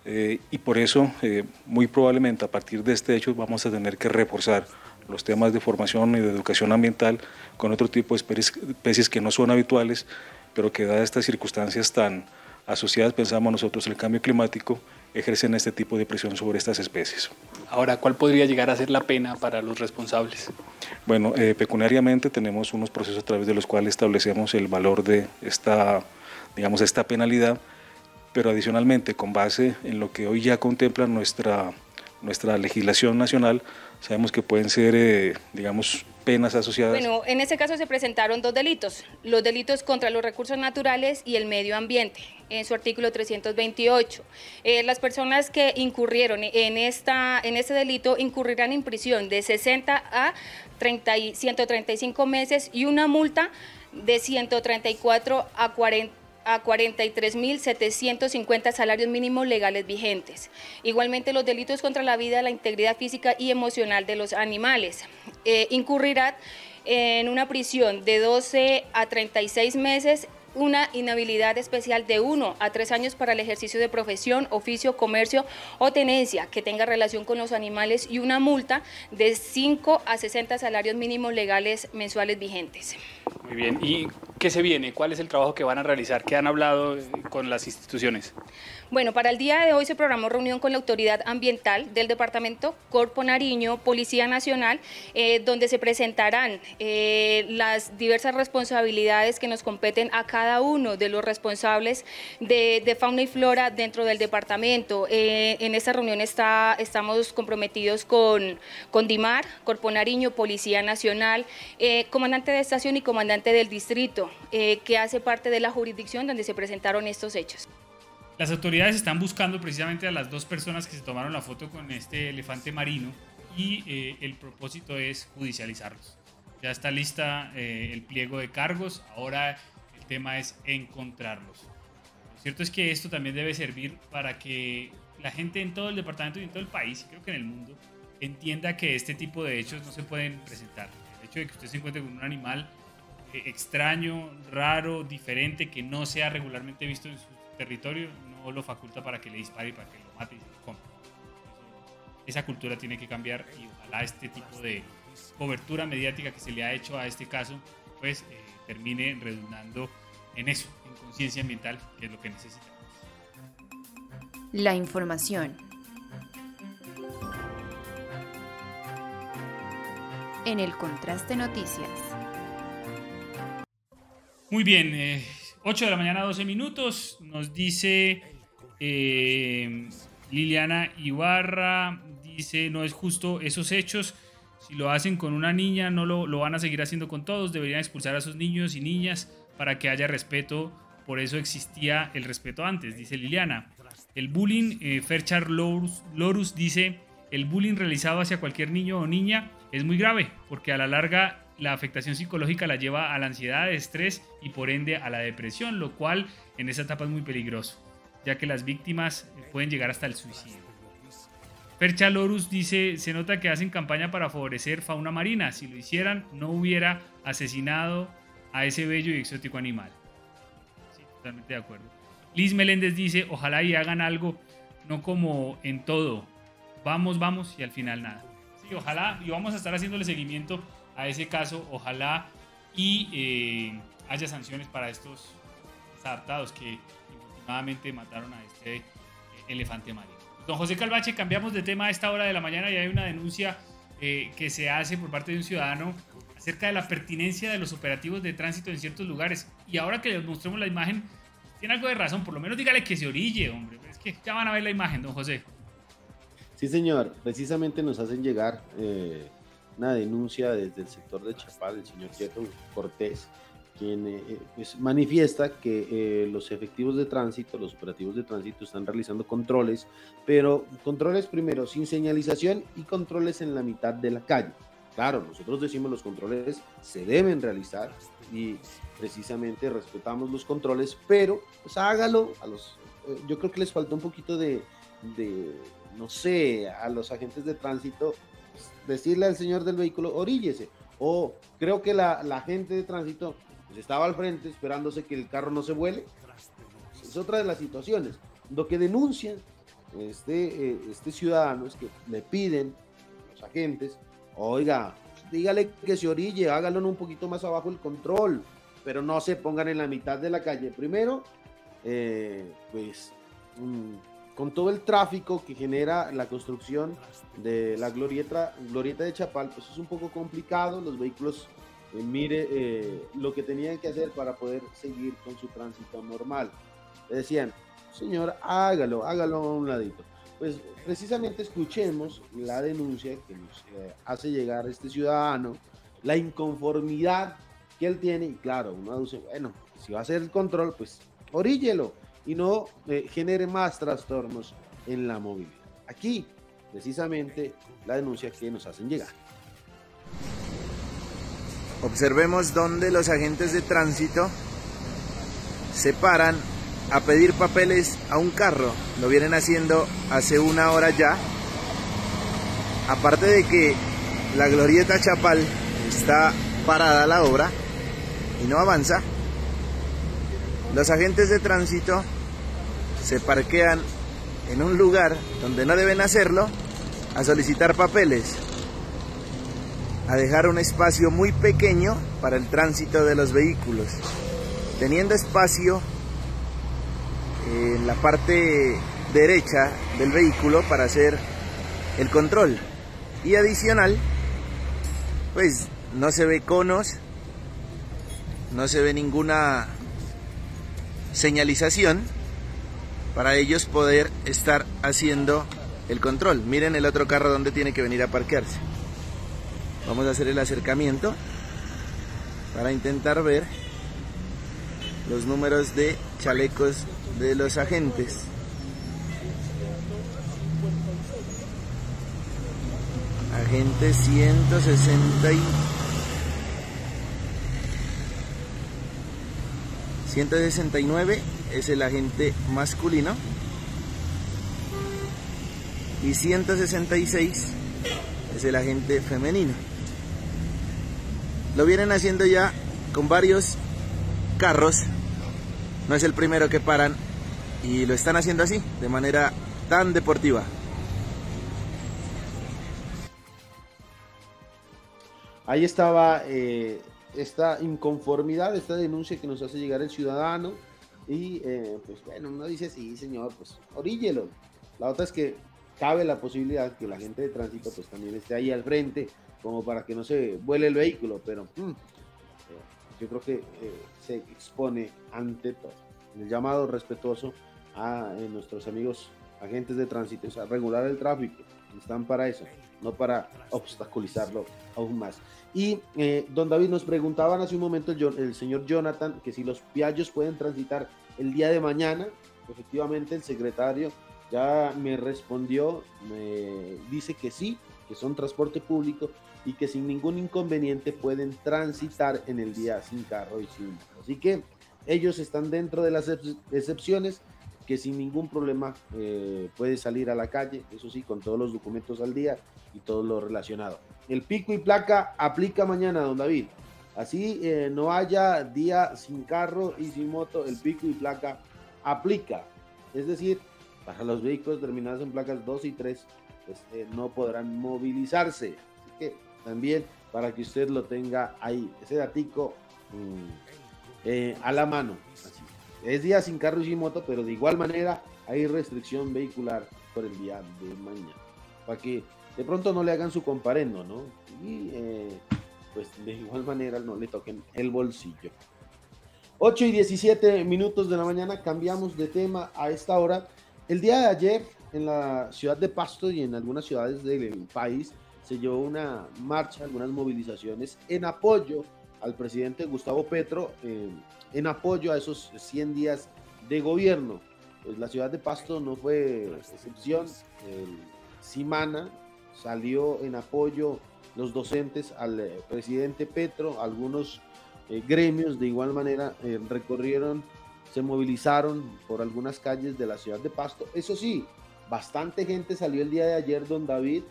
Eh, y por eso, eh, muy probablemente a partir de este hecho, vamos a tener que reforzar los temas de formación y de educación ambiental con otro tipo de especies que no son habituales, pero que dadas estas circunstancias tan asociadas, pensamos nosotros, el cambio climático, ejercen este tipo de presión sobre estas especies. Ahora, ¿cuál podría llegar a ser la pena para los responsables? Bueno, pecuniariamente tenemos unos procesos a través de los cuales establecemos el valor de esta digamos, esta penalidad, pero adicionalmente, con base en lo que hoy ya contempla nuestra, nuestra legislación nacional, sabemos que pueden ser, eh, digamos, penas asociadas. Bueno, en este caso se presentaron dos delitos, los delitos contra los recursos naturales y el medio ambiente, en su artículo 328. Eh, las personas que incurrieron en, esta, en este delito incurrirán en prisión de 60 a 30 135 meses y una multa de 134 a 40 a 43.750 salarios mínimos legales vigentes. Igualmente los delitos contra la vida, la integridad física y emocional de los animales. Eh, incurrirá en una prisión de 12 a 36 meses una inhabilidad especial de 1 a 3 años para el ejercicio de profesión, oficio, comercio o tenencia que tenga relación con los animales y una multa de 5 a 60 salarios mínimos legales mensuales vigentes. Muy bien. ¿Y qué se viene? ¿Cuál es el trabajo que van a realizar? ¿Qué han hablado con las instituciones? Bueno, para el día de hoy se programó reunión con la autoridad ambiental del departamento Corpo Nariño, Policía Nacional, eh, donde se presentarán eh, las diversas responsabilidades que nos competen a cada uno de los responsables de, fauna y flora dentro del departamento. Eh, en esta reunión está, estamos comprometidos con, con DIMAR, Corpo Nariño, Policía Nacional, comandante de estación y comandante del distrito, que hace parte de la jurisdicción donde se presentaron estos hechos. Las autoridades están buscando precisamente a las dos personas que se tomaron la foto con este elefante marino y el propósito es judicializarlos. Ya está lista eh, el pliego de cargos, ahora el tema es encontrarlos. Lo cierto es que esto también debe servir para que la gente en todo el departamento y en todo el país, y creo que en el mundo, entienda que este tipo de hechos no se pueden presentar. El hecho de que usted se encuentre con un animal eh, extraño, raro, diferente, que no sea regularmente visto en su territorio, no lo faculta para que le dispare y para que lo mate y se lo compre. Esa cultura tiene que cambiar y ojalá este tipo de cobertura mediática que se le ha hecho a este caso, pues eh, termine redundando en eso, en conciencia ambiental, que es lo que necesitamos. La información. En el contraste noticias. Muy bien, 8 eh, de la mañana, 12 minutos. Nos dice eh, Liliana Ibarra, dice, no es justo esos hechos si lo hacen con una niña, no lo, lo, van a seguir haciendo con todos. Deberían expulsar a sus niños y niñas para que haya respeto. Por eso existía el respeto antes, dice Liliana. El bullying, eh, Ferchar Lorus, dice, el bullying realizado hacia cualquier niño o niña es muy grave, porque a la larga la afectación psicológica la lleva a la ansiedad, estrés y por ende a la depresión, lo cual en esa etapa es muy peligroso, ya que las víctimas pueden llegar hasta el suicidio. Percha Lorus dice, se nota que hacen campaña para favorecer fauna marina. Si lo hicieran, no hubiera asesinado a ese bello y exótico animal. Sí, totalmente de acuerdo. Liz Meléndez dice, ojalá y hagan algo, no como en todo. Vamos, vamos y al final nada. Sí, ojalá y vamos a estar haciéndole seguimiento a ese caso. Ojalá y eh, haya sanciones para estos adaptados que infortunadamente mataron a este elefante marino. Don José Calvache, cambiamos de tema a esta hora de la mañana y hay una denuncia eh, que se hace por parte de un ciudadano acerca de la pertinencia de los operativos de tránsito en ciertos lugares. Y ahora que les mostremos la imagen, tiene algo de razón, por lo menos dígale que se orille, hombre. Es que ya van a ver la imagen, don José. Sí, señor. Precisamente nos hacen llegar eh, una denuncia desde el sector de Chapal, el señor Quieto Cortés, quien eh, eh, pues, manifiesta que eh, los efectivos de tránsito, los operativos de tránsito están realizando controles, pero controles primero sin señalización y controles en la mitad de la calle. Claro, nosotros decimos los controles se deben realizar y precisamente respetamos los controles, pero pues hágalo a los, yo creo que les falta un poquito de, no sé, a los agentes de tránsito, pues, decirle al señor del vehículo, oríllese. O creo que la gente de tránsito pues, estaba al frente esperándose que el carro no se vuele. Es otra de las situaciones. Lo que denuncian este, eh, este ciudadano es que le piden a los agentes, oiga, dígale que se orille, hágalo un poquito más abajo el control, pero no se pongan en la mitad de la calle. Primero, eh, pues mm, con todo el tráfico que genera la construcción de la glorieta, glorieta de Chapal, pues es un poco complicado, los vehículos eh, mire eh, lo que tenían que hacer para poder seguir con su tránsito normal. Le decían, señor, hágalo, hágalo a un ladito. Pues precisamente escuchemos la denuncia que nos eh, hace llegar este ciudadano, la inconformidad que él tiene, y claro, uno dice, bueno, si va a hacer el control, pues oríllelo y no genere más trastornos en la movilidad. Aquí, precisamente, la denuncia que nos hacen llegar. Observemos dónde los agentes de tránsito se paran a pedir papeles a un carro. Lo vienen haciendo hace una hora ya. Aparte de que la glorieta Chapal está parada la obra y no avanza, los agentes de tránsito se parquean en un lugar donde no deben hacerlo a solicitar papeles a dejar un espacio muy pequeño para el tránsito de los vehículos, teniendo espacio en la parte derecha del vehículo para hacer el control. Y adicional, pues no se ve conos, no se ve ninguna señalización para ellos poder estar haciendo el control. Miren el otro carro donde tiene que venir a parquearse. Vamos a hacer el acercamiento para intentar ver los números de chalecos de los agentes. Agente 160 169 es el agente masculino y 166 es el agente femenino. Lo vienen haciendo ya con varios carros. No es el primero que paran y lo están haciendo así, de manera tan deportiva. Ahí estaba eh, esta inconformidad, esta denuncia que nos hace llegar el ciudadano. Y eh, pues bueno, uno dice, sí, señor, pues oríllelo. La otra es que cabe la posibilidad que la gente de tránsito pues también esté ahí al frente, como para que no se vuele el vehículo, pero mm, eh, yo creo que se expone ante todo. El llamado respetuoso a nuestros amigos agentes de tránsito, a regular el tráfico, están para eso, no para obstaculizarlo aún más. Y eh, don David nos preguntaban hace un momento el, señor Jonathan que si los piallos pueden transitar el día de mañana. Efectivamente, el secretario ya me respondió, me dice que sí, que son transporte público y que sin ningún inconveniente pueden transitar en el día sin carro y sin. Así que ellos están dentro de las excepciones que sin ningún problema eh, puede salir a la calle, eso sí, con todos los documentos al día y todo lo relacionado. El pico y placa aplica mañana, don David. Así eh, no haya día sin carro y sin moto, el pico y placa aplica. Es decir, para los vehículos terminados en placas 2 y 3, pues, eh, no podrán movilizarse. Así que también para que usted lo tenga ahí, ese datico mm, a la mano. Es día sin carro y moto, pero de igual manera hay restricción vehicular por el día de mañana. Para que de pronto no le hagan su comparendo, ¿no? Y eh, pues de igual manera no le toquen el bolsillo. 8 y 17 minutos de la mañana, cambiamos de tema a esta hora. El día de ayer, en la ciudad de Pasto y en algunas ciudades del país, se llevó una marcha, algunas movilizaciones en apoyo al presidente Gustavo Petro. Eh, en apoyo a esos 100 días de gobierno. Pues la ciudad de Pasto no fue excepción. Simana salió en apoyo los docentes al eh, presidente Petro, algunos eh, gremios de igual manera recorrieron, se movilizaron por algunas calles de la ciudad de Pasto. Eso sí, bastante gente salió el día de ayer, don David,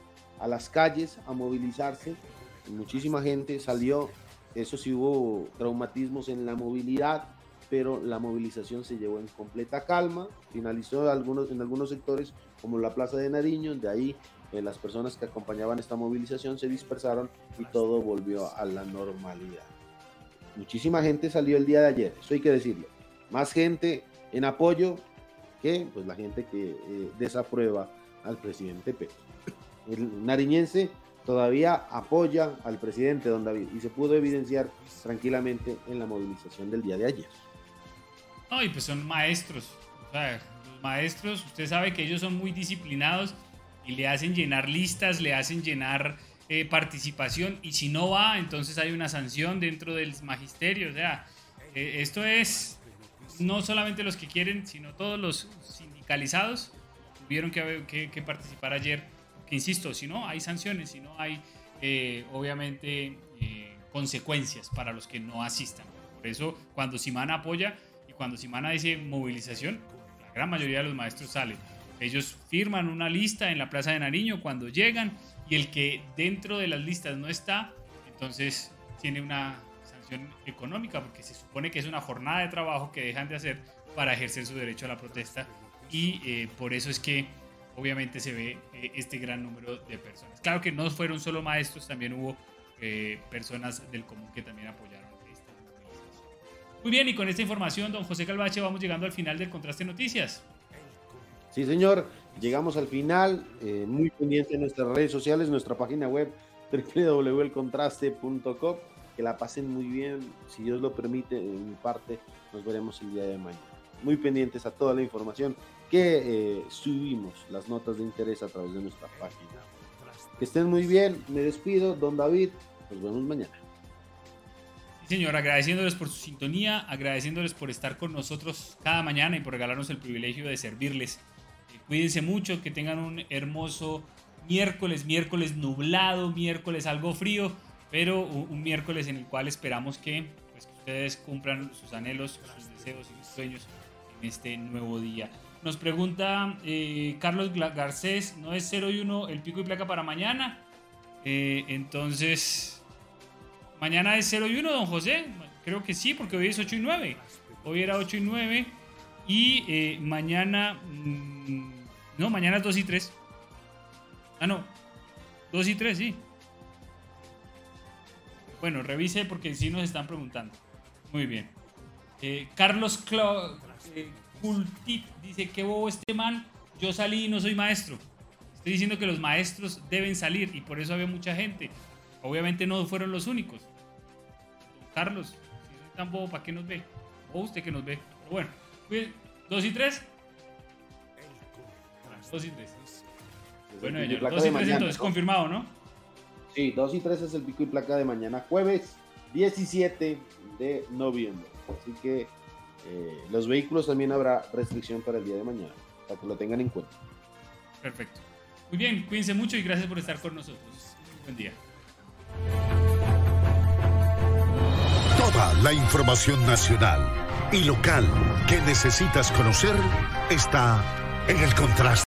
a las calles a movilizarse. Muchísima gente salió eso sí hubo traumatismos en la movilidad, pero la movilización se llevó en completa calma. Finalizó algunos, en algunos sectores, como la Plaza de Nariño, de ahí eh, las personas que acompañaban esta movilización se dispersaron y todo volvió a la normalidad. Muchísima gente salió el día de ayer, eso hay que decirlo. Más gente en apoyo que pues, la gente que eh, desaprueba al presidente Petro. El nariñense todavía apoya al presidente don David y se pudo evidenciar tranquilamente en la movilización del día de ayer. No, y pues son maestros. O sea, los maestros, usted sabe que ellos son muy disciplinados y le hacen llenar listas, le hacen llenar eh, participación y si no va, entonces hay una sanción dentro del magisterio. O sea, eh, esto es no solamente los que quieren, sino todos los sindicalizados tuvieron que, que participar ayer que insisto, si no hay sanciones, si no hay eh, obviamente eh, consecuencias para los que no asistan. Por eso cuando Simana apoya y cuando Simana dice movilización, la gran mayoría de los maestros salen. Ellos firman una lista en la Plaza de Nariño cuando llegan y el que dentro de las listas no está, entonces tiene una sanción económica porque se supone que es una jornada de trabajo que dejan de hacer para ejercer su derecho a la protesta y eh, por eso es que obviamente se ve eh, este gran número de personas. Claro que no fueron solo maestros, también hubo eh, personas del común que también apoyaron esta Muy bien, y con esta información, don José Calvache, vamos llegando al final del Contraste Noticias. Sí, señor, llegamos al final, eh, muy pendiente en nuestras redes sociales, nuestra página web www.elcontraste.com, que la pasen muy bien, si Dios lo permite, en mi parte, nos veremos el día de mañana. muy pendientes a toda la información que eh, subimos, las notas de interés a través de nuestra página. Que estén muy bien, me despido, don David, nos vemos mañana. Sí, señor, agradeciéndoles por su sintonía, agradeciéndoles por estar con nosotros cada mañana y por regalarnos el privilegio de servirles. Eh, cuídense mucho, que tengan un hermoso miércoles, miércoles nublado, miércoles algo frío, pero un, miércoles en el cual esperamos que, pues, que ustedes cumplan sus anhelos, sus deseos y sus sueños en este nuevo día. Nos pregunta eh, Carlos Garcés, ¿no es 0 y 1 el pico y placa para mañana? Eh, entonces, mañana es 0 y 1, don José. Creo que sí, porque hoy es 8 y 9. Hoy era 8 y 9. Y eh, mañana... Mm, no, mañana es 2 y 3. Ah, no. 2 y 3, sí. Bueno, revise porque sí nos están preguntando. Muy bien. Carlos Clo Cultit dice, qué bobo este man, yo salí y no soy maestro. Estoy diciendo que los maestros deben salir y por eso había mucha gente. Obviamente no fueron los únicos. Carlos, si es tan bobo, ¿para qué nos ve? O usted que nos ve. Pero bueno, pues, ¿dos y tres? Dos y tres. Bueno, señor, dos y tres entonces, confirmado, ¿no? Sí, dos y tres es el pico y placa de mañana, jueves 17 de noviembre. Así que eh, los vehículos también habrá restricción para el día de mañana, para que lo tengan en cuenta. Perfecto. Muy bien, cuídense mucho y gracias por estar con nosotros. Buen día. Toda la información nacional y local que necesitas conocer está en el contraste.